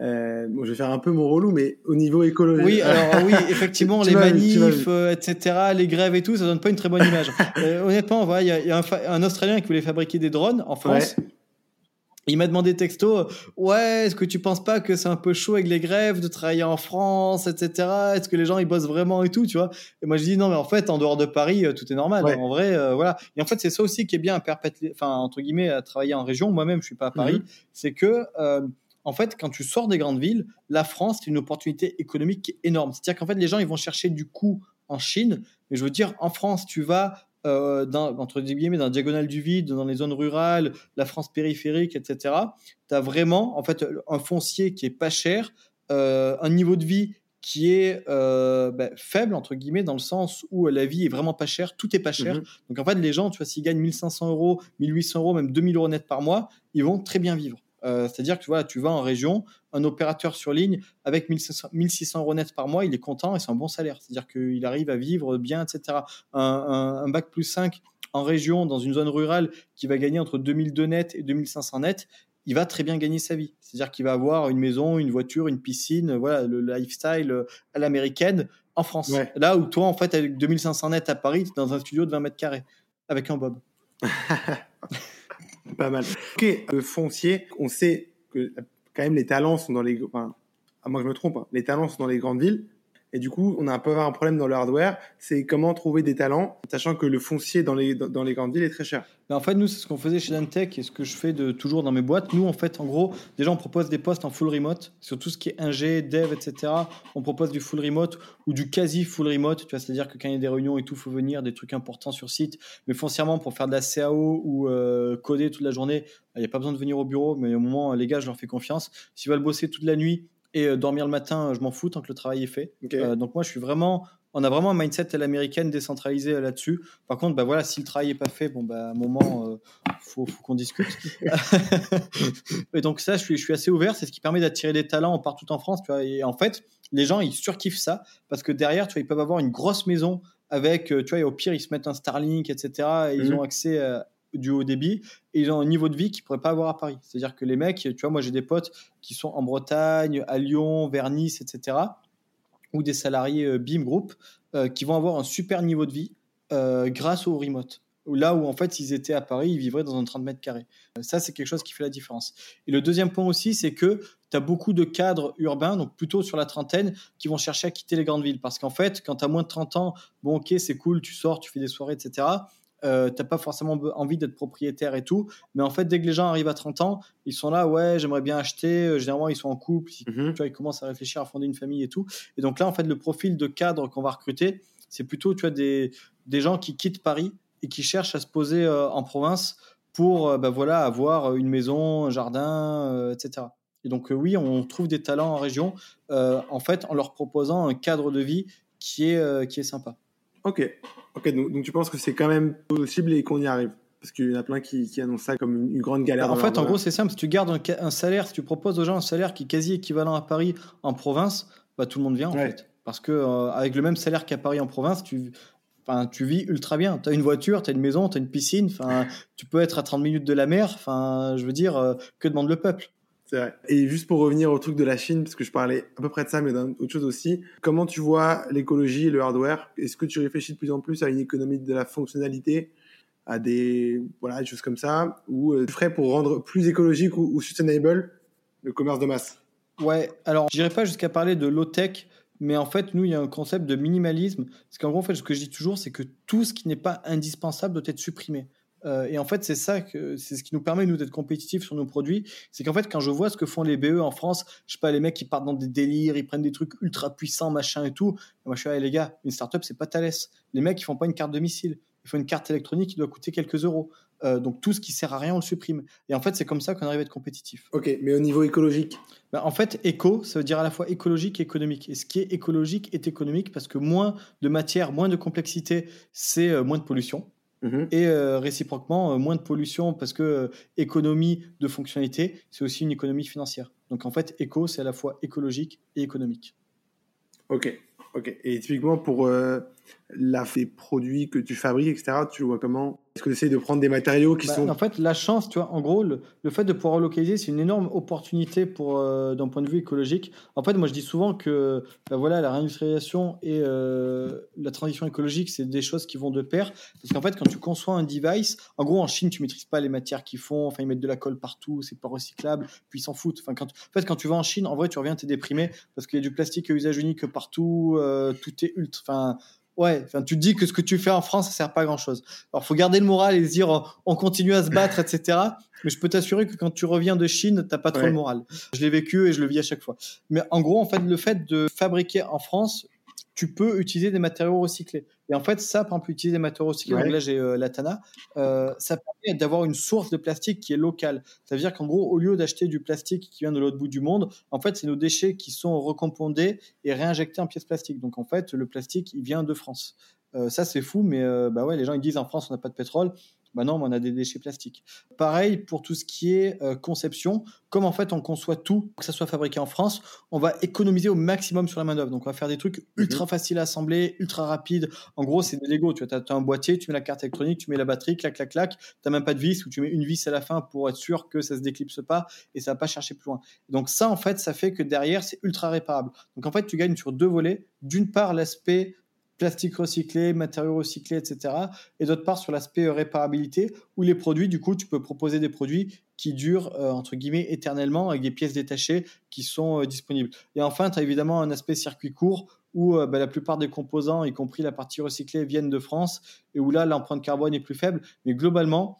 euh, bon, je vais faire un peu mon relou, mais au niveau écologique. Oui, alors oui, *laughs* effectivement, les manifs, euh, etc., les grèves et tout, ça donne pas une très bonne image. *laughs* honnêtement, il y a, un, Australien qui voulait fabriquer des drones en France. Il m'a demandé texto, ouais, est-ce que tu penses pas que c'est un peu chaud avec les grèves de travailler en France, etc. Est-ce que les gens ils bossent vraiment et tout, tu vois? Et moi je dis non, mais en fait en dehors de Paris euh, tout est normal. En vrai, euh, voilà. Et en fait c'est ça aussi qui est bien à perpétuer, enfin entre guillemets à travailler en région. Moi-même je suis pas à Paris, mhm. c'est que euh, en fait, quand tu sors des grandes villes, la France, c'est une opportunité économique énorme. C'est-à-dire qu'en fait, les gens, ils vont chercher du coût en Chine. Mais je veux dire, en France, tu vas euh, dans, entre guillemets, dans la diagonale du vide, dans les zones rurales, la France périphérique, etc., tu as vraiment en fait, un foncier qui est pas cher, euh, un niveau de vie qui est euh, bah, faible, entre guillemets, dans le sens où la vie est vraiment pas chère, tout est pas cher. Mhm. Donc en fait, les gens, tu vois, s'ils gagnent 1500 euros, 1800 euros, même 2000 euros net par mois, ils vont très bien vivre. Euh, c'est-à-dire que tu, vois, tu vas en région, un opérateur sur ligne avec 1600, euros net par mois, il est content et c'est un bon salaire. C'est-à-dire qu'il arrive à vivre bien, etc. Un, bac plus 5 en région, dans une zone rurale, qui va gagner entre 2002 net et 2500 net, il va très bien gagner sa vie. C'est-à-dire qu'il va avoir une maison, une voiture, une piscine, voilà, le lifestyle euh, à l'américaine en France. Là où toi, en fait, avec 2500 net à Paris, tu es dans un studio de 20 mètres carrés avec un Bob. *laughs* Pas mal. Ok, le foncier, on sait que quand même les talents sont dans les. Enfin, à moins que je me trompe, hein, les talents sont dans les grandes villes. Et du coup, on a un peu un problème dans le hardware, c'est comment trouver des talents, sachant que le foncier dans les, dans les grandes villes est très cher. Ben en fait, nous, c'est ce qu'on faisait chez Dantech et ce que je fais de, toujours dans mes boîtes. Nous, en fait, en gros, déjà, on propose des postes en full remote sur tout ce qui est ingé, dev, etc. On propose du full remote ou du quasi full remote. Tu vois, c'est-à-dire que quand il y a des réunions et tout, faut venir, des trucs importants sur site. Mais foncièrement, pour faire de la CAO ou euh, coder toute la journée, il n'y a pas besoin de venir au bureau. Mais au moment, les gars, je leur fais confiance. S'ils veulent bosser toute la nuit, et euh, dormir le matin, je m'en fous tant que le travail est fait. Euh, donc moi, je suis vraiment, on a vraiment un mindset à l'américaine décentralisé euh, là-dessus. Par contre, bah voilà, si le travail est pas fait, bon bah à un moment, faut, faut qu'on discute. *laughs* et donc ça, je suis, je suis assez ouvert. C'est ce qui permet d'attirer des talents partout en France. Tu vois, et en fait, les gens ils surkiffent ça parce que derrière, tu vois, ils peuvent avoir une grosse maison avec, tu vois, et au pire, ils se mettent un Starlink, etc. Et ils mhm. ont accès à du haut débit et ils ont un niveau de vie qu'ils pourraient pas avoir à Paris. C'est-à-dire que les mecs, tu vois, moi j'ai des potes qui sont en Bretagne, à Lyon, vers Nice, etc. ou des salariés euh, BIM Group euh, qui vont avoir un super niveau de vie euh, grâce au remote. Là où en fait s'ils étaient à Paris, ils vivraient dans un 30 mètres carrés. Ça, c'est quelque chose qui fait la différence. Et le deuxième point aussi, c'est que tu as beaucoup de cadres urbains, donc plutôt sur la trentaine, qui vont chercher à quitter les grandes villes. Parce qu'en fait, quand tu as moins de 30 ans, bon ok, c'est cool, tu sors, tu fais des soirées, etc euh, t'as pas forcément envie d'être propriétaire et tout. Mais en fait, dès que les gens arrivent à 30 ans, ils sont là, ouais, j'aimerais bien acheter. Euh, généralement, ils sont en couple, ils, mhm. tu vois, ils commencent à réfléchir à fonder une famille et tout. Et donc là, en fait, le profil de cadre qu'on va recruter, c'est plutôt, tu vois, des, des gens qui quittent Paris et qui cherchent à se poser euh, en province pour, bah, voilà, avoir une maison, un jardin, etc. Et donc oui, on trouve des talents en région, en fait, en leur proposant un cadre de vie qui est, qui est sympa. Ok, ok. Donc, tu penses que c'est quand même possible et qu'on y arrive? Parce qu'il y en a plein qui, annoncent ça comme une, grande galère. En fait, en gros, c'est simple. Si tu gardes un, salaire, si tu proposes aux gens un salaire qui est quasi équivalent à Paris en province, bah, tout le monde vient en fait. Parce que euh, avec le même salaire qu'à Paris en province, tu, Enfin, tu vis ultra bien. Tu as une voiture, tu as une maison, tu as une piscine. Enfin, tu peux être à 30 minutes de la mer. Enfin, je veux dire, euh, que demande le peuple? Et juste pour revenir au truc de la Chine, parce que je parlais à peu près de ça, mais d'autre chose aussi, comment tu vois l'écologie et le hardware? Est-ce que tu réfléchis de plus en plus à une économie de la fonctionnalité à des, voilà, choses comme ça, ou euh, ferais pour rendre plus écologique ou, sustainable le commerce de masse? Ouais, alors je n'irai pas jusqu'à parler de low-tech, mais en fait, nous, il y a un concept de minimalisme. Parce qu'en gros, en fait, ce que je dis toujours, c'est que tout ce qui n'est pas indispensable doit être supprimé. Euh, et en fait, c'est ça que c'est ce qui nous permet nous d'être compétitifs sur nos produits. C'est qu'en fait, quand je vois ce que font les BE en France, je sais pas, les mecs qui partent dans des délires, ils prennent des trucs ultra puissants, machin et tout. moi, je suis là, les gars, une startup, c'est pas Thales. Les mecs, ils font pas une carte de missile il faut une carte électronique qui doit coûter quelques euros. Euh, donc tout ce qui sert à rien, on le supprime. Et en fait, c'est comme ça qu'on arrive à être compétitif. Ok, mais au niveau écologique? Bah, En fait, éco, ça veut dire à la fois écologique et économique. Et ce qui est écologique est économique parce que moins de matière, moins de complexité, c'est euh, moins de pollution. Mhm. Et euh, réciproquement, moins de pollution parce que économie de fonctionnalité, c'est aussi une économie financière. Donc en fait, éco, c'est à la fois écologique et économique. Ok, ok. Et typiquement pour les produits que tu fabriques, etc., tu vois comment Est-ce que tu essaies de prendre des matériaux qui bah, sont... En fait, la chance, tu vois, en gros, le, fait de pouvoir relocaliser, c'est une énorme opportunité pour euh, d'un point de vue écologique. En fait, moi, je dis souvent que bah, voilà, la réindustrialisation et euh, la transition écologique, c'est des choses qui vont de pair. Parce qu'en fait, quand tu conçois un device, en gros, en Chine, tu maîtrises pas les matières qu'ils font. Enfin, ils mettent de la colle partout, c'est pas recyclable, puis ils s'en foutent. Enfin, quand, en fait, quand tu vas en Chine, en vrai, tu reviens, t'es déprimé parce qu'il y a du plastique à usage unique partout, euh, tout est ultra... Enfin, Ouais, enfin, tu te dis que ce que tu fais en France, ça sert pas à grand chose. Alors, faut garder le moral et se dire, on continue à se battre, etc. Mais je peux t'assurer que quand tu reviens de Chine, t'as pas trop le moral. Je l'ai vécu et je le vis à chaque fois. Mais en gros, en fait, le fait de fabriquer en France, tu peux utiliser des matériaux recyclés. Et en fait, ça, par exemple, utiliser des matériaux recyclés, donc là j'ai euh, l'Atana, euh, ça permet d'avoir une source de plastique qui est locale. Ça veut dire qu'en gros, au lieu d'acheter du plastique qui vient de l'autre bout du monde, en fait, c'est nos déchets qui sont recompondés et réinjectés en pièces plastiques. Donc en fait, le plastique, il vient de France. Euh, ça, c'est fou, mais bah ouais, les gens ils disent en France, on n'a pas de pétrole. Bah non, on a des déchets plastiques. Pareil pour tout ce qui est euh, conception. Comme en fait on conçoit tout, que ça soit fabriqué en France, on va économiser au maximum sur la main d'œuvre. Donc on va faire des trucs mhm. ultra faciles à assembler, ultra rapides. En gros, c'est des Lego. Tu as, un boîtier, tu mets la carte électronique, tu mets la batterie, clac, clac, clac. Tu même pas de vis ou tu mets une vis à la fin pour être sûr que ça se déclipse pas et ça va pas chercher plus loin. Donc ça, en fait, ça fait que derrière, c'est ultra réparable. Donc en fait, tu gagnes sur deux volets. D'une part, l'aspect plastique recyclé, matériaux recyclés, etc. Et d'autre part, sur l'aspect euh, réparabilité, où les produits, du coup, tu peux proposer des produits qui durent, euh, entre guillemets, éternellement, avec des pièces détachées qui sont euh, disponibles. Et enfin, tu as évidemment un aspect circuit court, où bah, la plupart des composants, y compris la partie recyclée, viennent de France, et où là, l'empreinte carbone est plus faible. Mais globalement,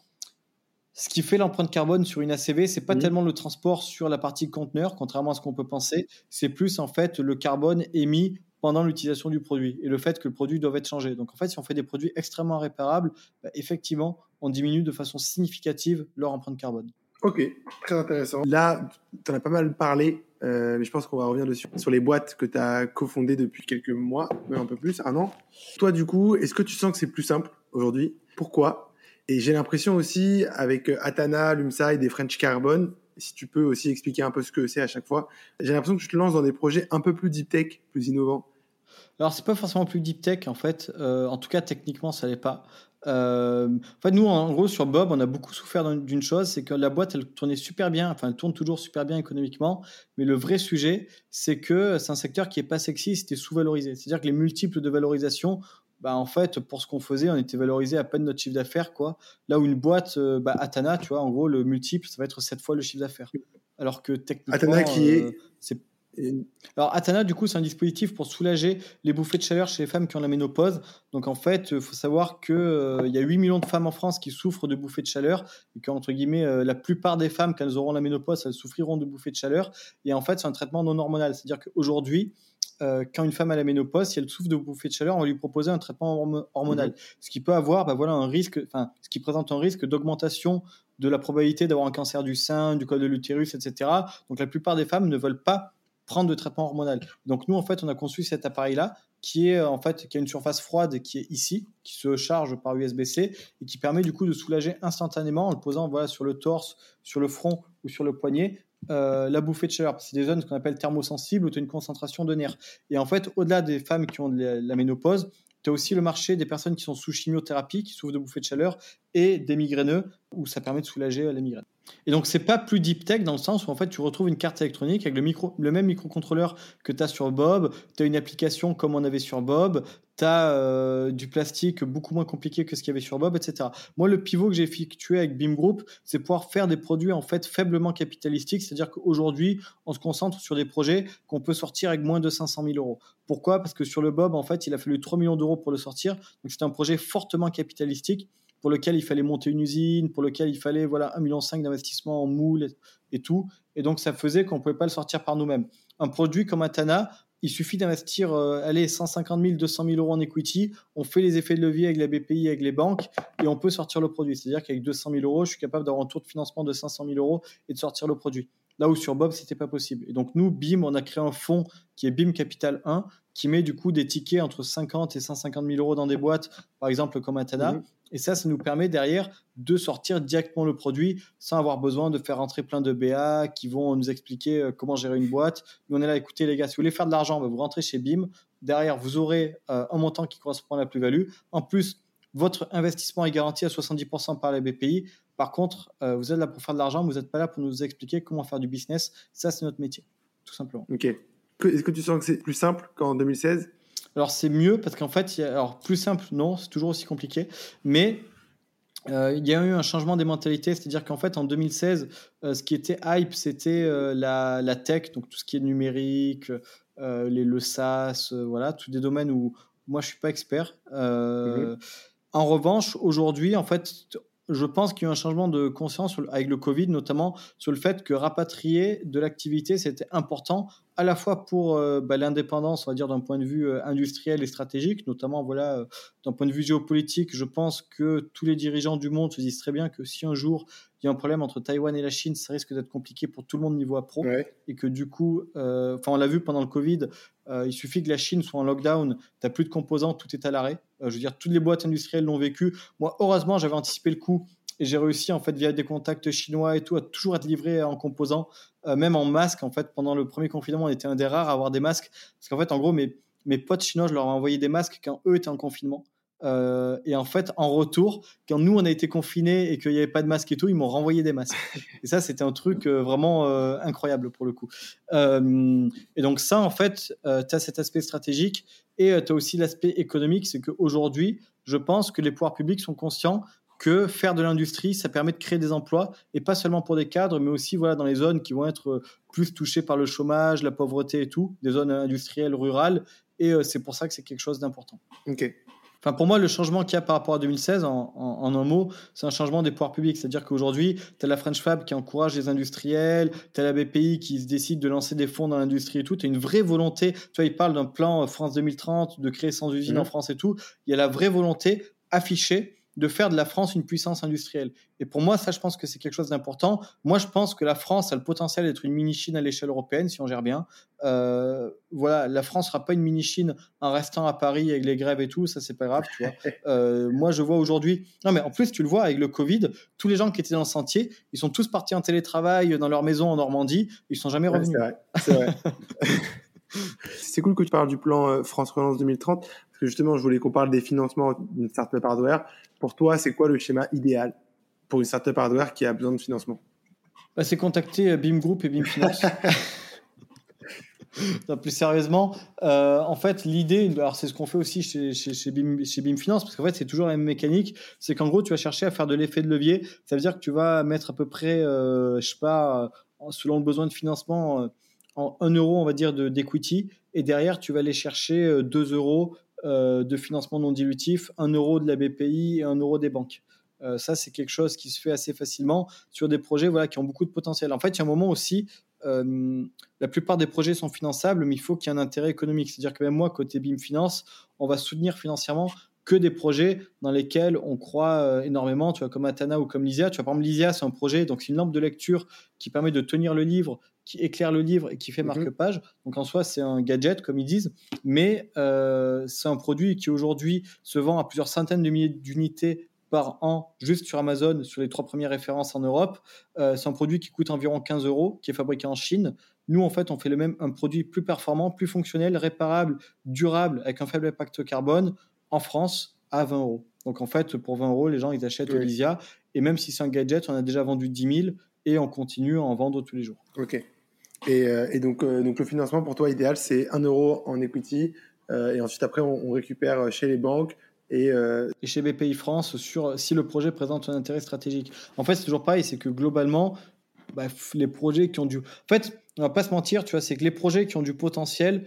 ce qui fait l'empreinte carbone sur une ACV, c'est pas mmh. tellement le transport sur la partie conteneur, contrairement à ce qu'on peut penser. C'est plus en fait le carbone émis pendant l'utilisation du produit et le fait que le produit doit être changé. Donc en fait, si on fait des produits extrêmement réparables, bah, effectivement, on diminue de façon significative leur empreinte carbone. Ok, très intéressant. Là, tu en as pas mal parlé, euh, mais je pense qu'on va revenir dessus, sur les boîtes que tu as cofondées depuis quelques mois, même un peu plus, un an. Toi, du coup, est-ce que tu sens que c'est plus simple aujourd'hui? Pourquoi? Et j'ai l'impression aussi, avec Atana, Lumside et French Carbon, si tu peux aussi expliquer un peu ce que c'est à chaque fois, j'ai l'impression que tu te lances dans des projets un peu plus deep tech, plus innovants. Alors, c'est pas forcément plus deep tech, en fait. Euh, en tout cas, techniquement, ça l'est pas. Euh, en fait, nous, en gros, sur Bob, on a beaucoup souffert d'une chose, c'est que la boîte, elle tournait super bien, enfin, elle tourne toujours super bien économiquement, mais le vrai sujet, c'est que c'est un secteur qui est pas sexy, c'était sous-valorisé. C'est-à-dire que les multiples de valorisation, bah, en fait, pour ce qu'on faisait, on était valorisé à peine notre chiffre d'affaires, quoi. Là où une boîte, euh, bah, Atana, tu vois, en gros, le multiple, ça va être 7 fois le chiffre d'affaires. Alors que techniquement, Atana qui est, c'est alors, Atana, du coup, c'est un dispositif pour soulager les bouffées de chaleur chez les femmes qui ont la ménopause. Donc, en fait, il faut savoir qu'il euh, y a 8 millions de femmes en France qui souffrent de bouffées de chaleur et qu'entre guillemets, euh, la plupart des femmes, quand elles auront la ménopause, elles souffriront de bouffées de chaleur. Et en fait, c'est un traitement non hormonal. C'est-à-dire qu'aujourd'hui, euh, quand une femme a la ménopause, si elle souffre de bouffées de chaleur, on va lui proposer un traitement hormonal, mhm. ce qui peut avoir, bah, voilà, un risque, enfin, ce qui présente un risque d'augmentation de la probabilité d'avoir un cancer du sein, du col de l'utérus, etc. Donc la plupart des femmes ne veulent pas prendre de traitement hormonal. Donc nous, en fait, on a conçu cet appareil-là qui est en fait qui a une surface froide qui est ici, qui se charge par USB-C et qui permet du coup de soulager instantanément en le posant voilà sur le torse, sur le front ou sur le poignet euh, la bouffée de chaleur. C'est des zones qu'on appelle thermosensibles où tu as une concentration de nerfs. Et en fait, au-delà des femmes qui ont la ménopause, tu as aussi le marché des personnes qui sont sous chimiothérapie, qui souffrent de bouffées de chaleur, et des migraineux, où ça permet de soulager euh, la migraine. Et donc, c'est pas plus deep tech dans le sens où en fait, tu retrouves une carte électronique avec le, micro, le même microcontrôleur que tu as sur Bob, tu as une application comme on avait sur Bob, tu as euh, du plastique beaucoup moins compliqué que ce qu'il y avait sur Bob, etc. Moi, le pivot que j'ai effectué avec Beam Group, c'est pouvoir faire des produits en fait faiblement capitalistiques, c'est-à-dire qu'aujourd'hui, on se concentre sur des projets qu'on peut sortir avec moins de 500 000 euros. Pourquoi? Parce que sur le Bob, en fait, il a fallu 3 millions d'euros pour le sortir, donc c'est un projet fortement capitalistique pour lequel il fallait monter une usine, pour lequel il fallait voilà 1,5 million d'investissement en moule et, tout. Et donc, ça faisait qu'on ne pouvait pas le sortir par nous-mêmes. Un produit comme Atana, il suffit d'investir euh, allez, 150 000, 200 000 euros en equity. On fait les effets de levier avec la BPI, avec les banques, et on peut sortir le produit. C'est-à-dire qu'avec 200 000 euros, je suis capable d'avoir un tour de financement de 500 000 euros et de sortir le produit. Là où sur Bob, c'était pas possible. Et donc, nous, BIM, on a créé un fonds qui est BIM Capital 1, qui met du coup des tickets entre 50 et 150 000 euros dans des boîtes, par exemple comme Atana. Mhm. Et ça, ça nous permet derrière de sortir directement le produit sans avoir besoin de faire rentrer plein de BA qui vont nous expliquer euh, comment gérer une boîte. Nous, on est là, écoutez les gars, si vous voulez faire de l'argent, bah, vous rentrez chez BIM. Derrière, vous aurez euh, un montant qui correspond à la plus-value. En plus, votre investissement est garanti à 70% par la BPI. Par contre, euh, vous êtes là pour faire de l'argent, vous n'êtes pas là pour nous expliquer comment faire du business. Ça, c'est notre métier, tout simplement. Ok. Est-ce que tu sens que c'est plus simple qu'en 2016 Alors c'est mieux parce qu'en fait, alors plus simple, non, c'est toujours aussi compliqué, mais euh, il y a eu un changement des mentalités, c'est-à-dire qu'en fait en 2016, euh, ce qui était hype, c'était euh, la, tech, donc tout ce qui est numérique, les, le SaaS, voilà, tous des domaines où moi je suis pas expert. Mhm. En revanche, aujourd'hui, en fait, je pense qu'il y a eu un changement de conscience avec le Covid, notamment sur le fait que rapatrier de l'activité, c'était important à la fois pour euh, bah, l'indépendance, on va dire d'un point de vue euh, industriel et stratégique, notamment voilà euh, d'un point de vue géopolitique. Je pense que tous les dirigeants du monde se disent très bien que si un jour il y a un problème entre Taïwan et la Chine, ça risque d'être compliqué pour tout le monde niveau pro, et que du coup, enfin on l'a vu pendant le Covid, il suffit que la Chine soit en lockdown, tu n'as plus de composants, tout est à l'arrêt. je veux dire, toutes les boîtes industrielles l'ont vécu. Moi, heureusement, j'avais anticipé le coup et j'ai réussi en fait via des contacts chinois et tout à toujours être livré en composants, euh, même en masque. En fait, pendant le premier confinement, on était un des rares à avoir des masques parce qu'en fait, en gros, mes, mes potes chinois, je leur ai envoyé des masques quand eux étaient en confinement. Euh, et en fait, en retour, quand nous on a été confinés et qu'il n'y avait pas de masque et tout, ils m'ont renvoyé des masques. Et ça, c'était un truc euh, vraiment incroyable pour le coup. et donc ça, en fait, tu as cet aspect stratégique et tu as aussi l'aspect économique, c'est qu'aujourd'hui, je pense que les pouvoirs publics sont conscients que faire de l'industrie, ça permet de créer des emplois, et pas seulement pour des cadres, mais aussi voilà, dans les zones qui vont être euh, plus touchées par le chômage, la pauvreté et tout, des zones industrielles, rurales, et euh, c'est pour ça que c'est quelque chose d'important. Ok. Enfin, pour moi, le changement qu'il y a par rapport à 2016, en, un mot, c'est un changement des pouvoirs publics. C'est-à-dire qu'aujourd'hui, tu as la French Fab qui encourage les industriels, tu as la BPI qui se décide de lancer des fonds dans l'industrie et tout. Tu as une vraie volonté. Tu vois, ils parlent d'un plan euh, France 2030, de créer 100 usines en mmh. France et tout. Il y a la vraie volonté affichée de faire de la France une puissance industrielle. Et pour moi, ça, je pense que c'est quelque chose d'important. Moi, je pense que la France a le potentiel d'être une mini-Chine à l'échelle européenne, si on gère bien. Euh, voilà, la France sera pas une mini-Chine en restant à Paris avec les grèves et tout, ça, c'est pas grave, tu vois. *laughs* Euh, moi, je vois aujourd'hui... Non, mais en plus, tu le vois, avec le Covid, tous les gens qui étaient dans le sentier, ils sont tous partis en télétravail dans leur maison en Normandie, ils sont jamais revenus. c'est vrai, *laughs* c'est cool que tu parles du plan euh, France Relance 2030 que justement, je voulais qu'on parle des financements d'une startup hardware. Pour toi, c'est quoi le schéma idéal pour une startup hardware qui a besoin de financement bah, C'est contacter euh, BIM Group et BIM Finance. *laughs* plus sérieusement, euh, en fait, l'idée, alors c'est ce qu'on fait aussi chez, chez, BIM, chez BIM Finance, parce qu'en fait, c'est toujours la même mécanique. C'est qu'en gros, tu vas chercher à faire de l'effet de levier. Ça veut dire que tu vas mettre à peu près, euh, je sais pas, selon le besoin de financement, en 1 euro, on va dire, d'equity. Et derrière, tu vas aller chercher 2 euros euh, de financement non dilutif, 1 euro de la BPI et 1 euro des banques. Euh, ça, c'est quelque chose qui se fait assez facilement sur des projets voilà, qui ont beaucoup de potentiel. En fait, il y a un moment aussi, la plupart des projets sont finançables, mais il faut qu'il y ait un intérêt économique. C'est-à-dire que même moi, côté BIM Finance, on va soutenir financièrement que des projets dans lesquels on croit euh, énormément, tu vois, comme Atana ou comme Lysia. Tu vois, par exemple, Lysia, c'est un projet, donc c'est une lampe de lecture qui permet de tenir le livre, qui éclaire le livre et qui fait mhm. marque-page. Donc en soi, c'est un gadget, comme ils disent, mais euh, c'est un produit qui aujourd'hui se vend à plusieurs centaines de milliers d'unités par an juste sur Amazon, sur les trois premières références en Europe. Euh, c'est un produit qui coûte environ 15 euros, qui est fabriqué en Chine. Nous, en fait, on fait le même, un produit plus performant, plus fonctionnel, réparable, durable, avec un faible impact carbone en France à 20 euros. Donc en fait, pour 20 euros, les gens, ils achètent oui. Et même si c'est un gadget, on a déjà vendu 10 000 et on continue à en vendre tous les jours. Ok. Et, euh, donc, euh, donc le financement pour toi idéal, c'est 1 euro en equity. Euh, et ensuite, après, on, récupère chez les banques. Et, et, chez BPI France, sur, si le projet présente un intérêt stratégique. En fait, c'est toujours pareil, c'est que globalement, bah, les projets qui ont du... En fait, on va pas se mentir, tu vois, c'est que les projets qui ont du potentiel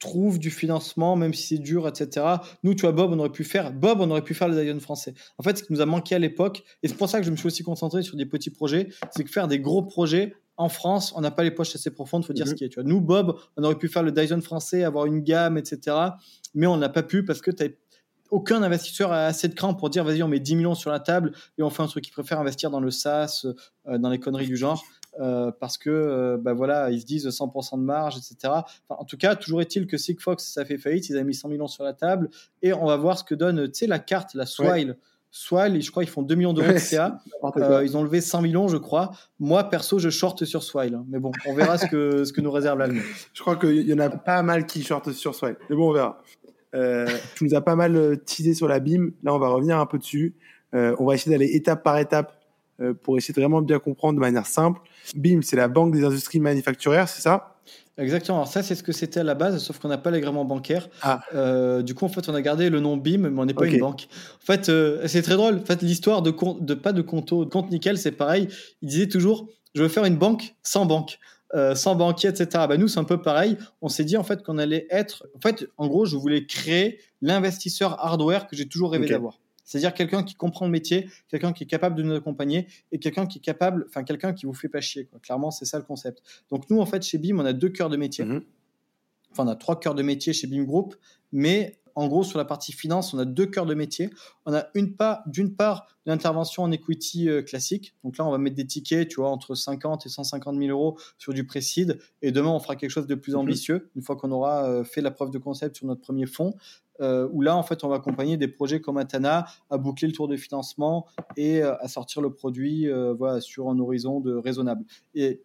trouve du financement, même si c'est dur, etc. Nous, tu vois, Bob, on aurait pu faire, Bob, on aurait pu faire le Dion français. En fait, ce qui nous a manqué à l'époque, et c'est pour ça que je me suis aussi concentré sur des petits projets, c'est que faire des gros projets, en France, on n'a pas les poches assez profondes, faut dire ce mhm. qui est. Tu vois. Nous, Bob, on aurait pu faire le Dyson français, avoir une gamme, etc. Mais on n'a pas pu parce que aucun investisseur a assez de cran pour dire vas-y, on met 10 millions sur la table et on fait un truc. qui préfère investir dans le SaaS, euh, dans les conneries du genre. Euh, parce que euh, bah voilà, ils se disent 100% de marge, etc. en tout cas, toujours est-il que Sigfox, ça fait faillite, ils ont mis 100 millions sur la table, et on va voir ce que donne, tu sais, la carte, la Swile. Swile, je crois ils font 2 millions d'euros de CA. Euh, ils ont levé 100 millions, je crois. Moi, perso, je short sur Swile. Mais bon, on verra ce que, *laughs* ce que nous réserve l'avenir. Je crois qu'il y en a pas mal qui shortent sur Swile. Mais bon, on verra. tu nous as pas mal teasé sur la BIM. Là, on va revenir un peu dessus. on va essayer d'aller étape par étape euh, pour essayer de vraiment bien comprendre de manière simple. BIM, c'est la Banque des industries manufacturières, c'est ça? Exactement. Alors ça, c'est ce que c'était à la base, sauf qu'on n'a pas l'agrément bancaire. Ah. Euh, du coup, en fait, on a gardé le nom BIM, mais on n'est pas une banque. En fait, euh, c'est très drôle. En fait, l'histoire de, de pas de Conto, de compte nickel, c'est pareil. Il disait toujours, je veux faire une banque sans banque. sans banquier, etc. Bah, nous, c'est un peu pareil. On s'est dit en fait qu'on allait être. En fait, en gros, je voulais créer l'investisseur hardware que j'ai toujours rêvé d'avoir. C'est-à-dire quelqu'un qui comprend le métier, quelqu'un qui est capable de nous accompagner et quelqu'un qui est capable, enfin quelqu'un qui vous fait pas chier. Quoi. Clairement, c'est ça le concept. Donc nous, en fait, chez BIM, on a deux cœurs de métier. Mhm. Enfin, on a trois cœurs de métier chez BIM Group, mais en gros, sur la partie finance, on a deux cœurs de métier. On a une part, d'une part, l'intervention en equity euh, classique. Donc là, on va mettre des tickets, tu vois, entre 50 et 150 000 euros sur du précide. Et demain, on fera quelque chose de plus mhm. ambitieux, une fois qu'on aura euh, fait la preuve de concept sur notre premier fonds. Euh, où là, en fait, on va accompagner des projets comme Atana à boucler le tour de financement et à sortir le produit voilà, sur un horizon de raisonnable. Et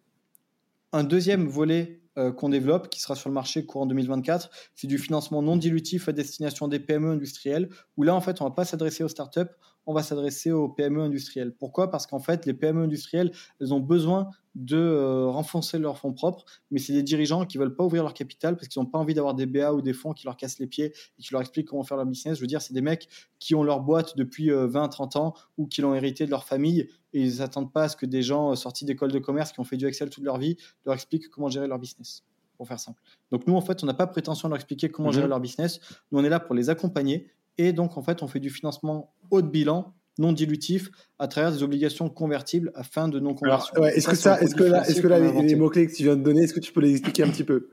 un deuxième volet euh, qu'on développe, qui sera sur le marché courant 2024, c'est du financement non dilutif à destination des PME industrielles, où là, en fait, on ne va pas s'adresser aux startups, on va s'adresser aux PME industrielles. Pourquoi? Parce qu'en fait, les PME industrielles, elles ont besoin de euh, renforcer leurs fonds propres, mais c'est des dirigeants qui veulent pas ouvrir leur capital parce qu'ils n'ont pas envie d'avoir des BA ou des fonds qui leur cassent les pieds et qui leur expliquent comment faire leur business. Je veux dire, c'est des mecs qui ont leur boîte depuis 20-30 euh, ans ou qui l'ont hérité de leur famille et ils n'attendent pas à ce que des gens euh, sortis d'école de commerce qui ont fait du Excel toute leur vie leur expliquent comment gérer leur business pour faire simple. Donc nous, en fait, on n'a pas prétention de leur expliquer comment mhm. gérer leur business. Nous, on est là pour les accompagner. Et donc, en fait, on fait du financement haut de bilan non dilutif à travers des obligations convertibles afin de non conversion. est-ce que ça, est-ce que là, est-ce que là, les, mots clés que tu viens de donner, est-ce que tu peux les expliquer un petit peu?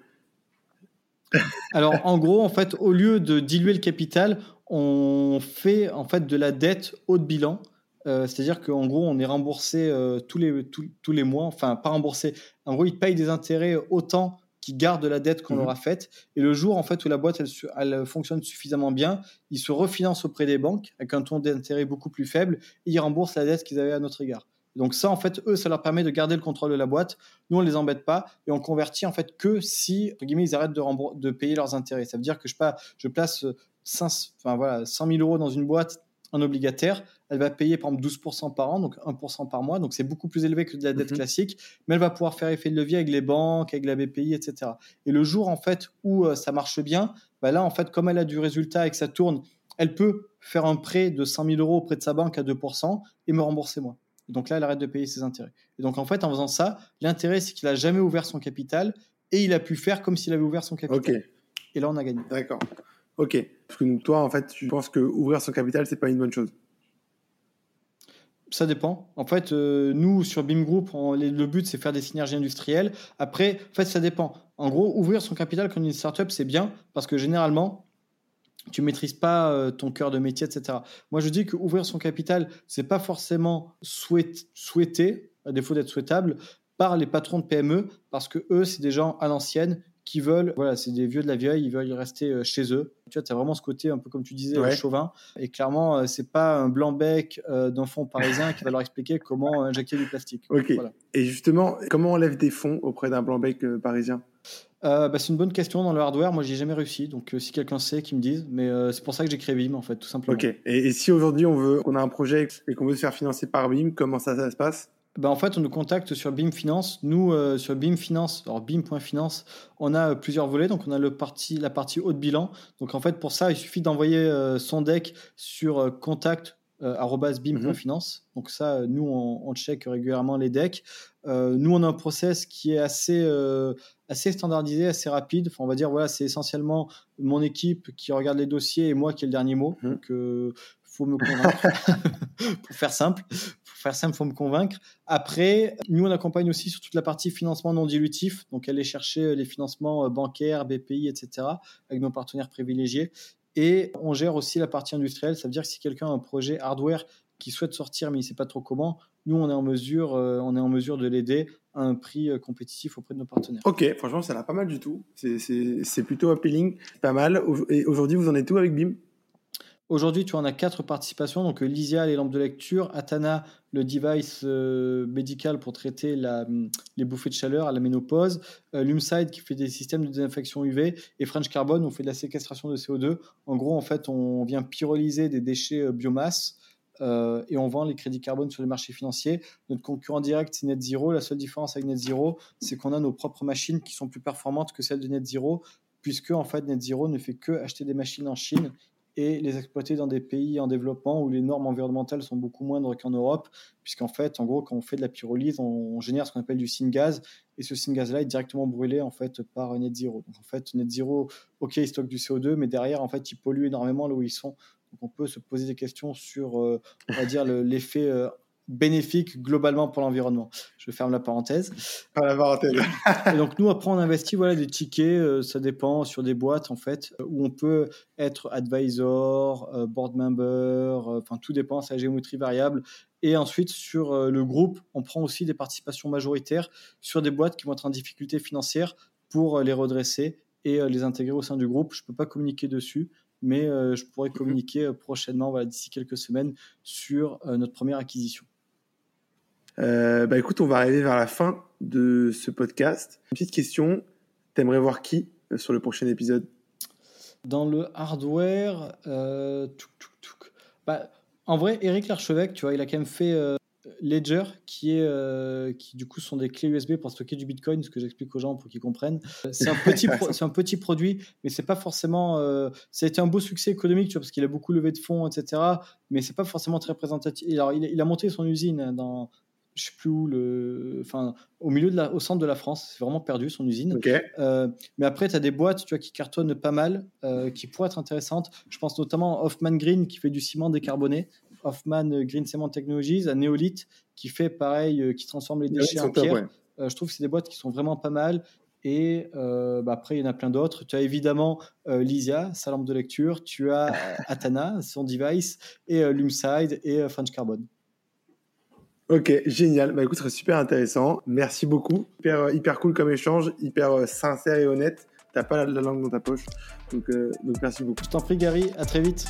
Alors, en gros, en fait, au lieu de diluer le capital, on fait en fait de la dette haut de bilan. Euh, c'est-à-dire qu'en gros, on est remboursé euh, tous, les, tous, les mois, enfin pas remboursé. En gros, ils payent des intérêts autant qui garde la dette qu'on mhm. leur a faite. Et le jour en fait où la boîte elle, fonctionne suffisamment bien, ils se refinancent auprès des banques avec un taux d'intérêt beaucoup plus faible et ils remboursent la dette qu'ils avaient à notre égard. Donc ça, en fait, eux, ça leur permet de garder le contrôle de la boîte. Nous, on les embête pas et on convertit en fait que si, entre guillemets, ils arrêtent de, de payer leurs intérêts. Ça veut dire que je, pas, je place 5, enfin, voilà, 100 000 euros dans une boîte en obligataire, elle va payer par exemple 12% par an, donc 1% par mois, donc c'est beaucoup plus élevé que de la dette mhm. classique, mais elle va pouvoir faire effet de levier avec les banques, avec la BPI, etc. Et le jour en fait où euh, ça marche bien, bah là en fait comme elle a du résultat et que ça tourne, elle peut faire un prêt de 100 000 euros auprès de sa banque à 2% et me rembourser moi. donc là, elle arrête de payer ses intérêts. Et donc en fait, en faisant ça, l'intérêt c'est qu'il a jamais ouvert son capital et il a pu faire comme s'il avait ouvert son capital. Et là, on a gagné. D'accord. Ok. Parce que toi, en fait, tu penses que ouvrir son capital, c'est pas une bonne chose? ça dépend. En fait, euh, nous, sur BIM Group, le but, c'est faire des synergies industrielles. Après, en fait, ça dépend. En gros, ouvrir son capital comme une startup, c'est bien parce que généralement, tu maîtrises pas euh, ton cœur de métier, etc. Moi, je dis que ouvrir son capital, c'est pas forcément souhaité, à défaut d'être souhaitable, par les patrons de PME, parce que eux, c'est des gens à l'ancienne qui veulent, voilà, c'est des vieux de la vieille, ils veulent y rester euh, chez eux. Tu vois, tu as vraiment ce côté un peu comme tu disais, chauvin. Et clairement, euh, c'est pas un blanc-bec euh, d'un fonds parisien qui va leur expliquer comment injecter du plastique. Ok. Et justement, comment on lève des fonds auprès d'un blanc-bec parisien? Bah, c'est une bonne question dans le hardware. Moi, j'ai jamais réussi. Donc, si quelqu'un sait, qu'il me dise. Mais c'est pour ça que j'ai créé BIM, en fait, tout simplement. Ok. Et, si aujourd'hui on veut, on a un projet et qu'on veut se faire financer par BIM, comment ça, ça se passe? Bah, en fait, on nous contacte sur BIM Finance. Nous, euh, sur BIM Finance, alors BIM.finance, on a euh, plusieurs volets. Donc, on a le parti, la partie haut de bilan. Donc, en fait, pour ça, il suffit d'envoyer euh, son deck sur contact bim.finance. Mhm. Donc ça, nous, on, on, check régulièrement les decks. nous, on a un process qui est assez, assez standardisé, assez rapide. Enfin, on va dire, voilà, c'est essentiellement mon équipe qui regarde les dossiers et moi qui ai le dernier mot. Mhm. Donc, faut me convaincre. *laughs* pour faire simple, pour faire simple, faut me convaincre. Après, nous on accompagne aussi sur toute la partie financement non dilutif, donc aller chercher les financements euh, bancaires, BPI, etc. avec nos partenaires privilégiés. Et on gère aussi la partie industrielle, ça veut dire que si quelqu'un a un projet hardware qui souhaite sortir mais il ne sait pas trop comment, nous on est en mesure, euh, on est en mesure de l'aider à un prix euh, compétitif auprès de nos partenaires. Ok, franchement ça n'a pas mal du tout. C'est plutôt appealing, pas mal. Et aujourd'hui vous en êtes où avec BIM? Aujourd'hui, tu en as quatre participations. Donc, Lysia, les lampes de lecture, Atana, le device euh, médical pour traiter la, les bouffées de chaleur à la ménopause, euh, Lumside qui fait des systèmes de désinfection UV et French Carbon, on fait de la séquestration de CO2. En gros, en fait, on vient pyrolyser des déchets euh, biomasse et on vend les crédits carbone sur les marchés financiers. Notre concurrent direct, c'est Net Zero. La seule différence avec Net Zero, c'est qu'on a nos propres machines qui sont plus performantes que celles de Net Zero, puisque en fait Net Zero ne fait que acheter des machines en Chine et les exploiter dans des pays en développement où les normes environnementales sont beaucoup moindres qu'en Europe, puisqu'en fait, en gros, quand on fait de la pyrolyse, on, génère ce qu'on appelle du syngas, et ce syngas-là est directement brûlé en fait par Net Zero. Donc en fait, Net Zero, ok, il stocke du CO2, mais derrière, en fait, il pollue énormément là où ils sont. Donc on peut se poser des questions sur, euh, on va dire, l'effet euh, bénéfique globalement pour l'environnement. Je ferme la parenthèse. Pas la parenthèse. *laughs* et donc nous après on investit voilà des tickets, euh, ça dépend sur des boîtes en fait où on peut être advisor, euh, board member, euh, enfin tout dépend, c'est la géométrie variable. Et ensuite sur le groupe, on prend aussi des participations majoritaires sur des boîtes qui vont être en difficulté financière pour les redresser et les intégrer au sein du groupe. Je peux pas communiquer dessus mais je pourrais mhm. communiquer prochainement, voilà, d'ici quelques semaines, sur notre première acquisition. Euh, bah écoute, on va arriver vers la fin de ce podcast. Une petite question, t'aimerais voir qui euh, sur le prochain épisode? Dans le hardware, euh, bah, en vrai, Eric Larchevêque, tu vois, il a quand même fait Ledger, qui est, qui du coup sont des clés USB pour stocker du Bitcoin, ce que j'explique aux gens pour qu'ils comprennent. C'est un *laughs* petit, c'est un petit produit, mais c'est pas forcément. ça a été un beau succès économique, tu vois, parce qu'il a beaucoup levé de fonds, etc. Mais c'est pas forcément très représentatif. Alors, il, il a monté son usine dans je sais plus où, le, enfin, au milieu de la, au centre de la France. C'est vraiment perdu son usine. Euh, mais après, tu as des boîtes, tu vois, qui cartonnent pas mal, euh, qui pourraient être intéressantes. Je pense notamment à Hoffman Green qui fait du ciment décarboné, Hoffman Green Cement Technologies, à Neolith qui fait pareil, euh, qui transforme les déchets en pierre. je trouve que c'est des boîtes qui sont vraiment pas mal. Et bah, après, il y en a plein d'autres. Tu as évidemment Lysia, sa lampe de lecture. Tu as Atana, son device, et Lumside et French Carbon. Ok, génial. Bah écoute, ce serait super intéressant. Merci beaucoup. Hyper, euh, hyper cool comme échange, hyper euh, sincère et honnête. T'as pas la, langue dans ta poche. Euh, donc merci beaucoup. Je t'en prie, Gary. À très vite.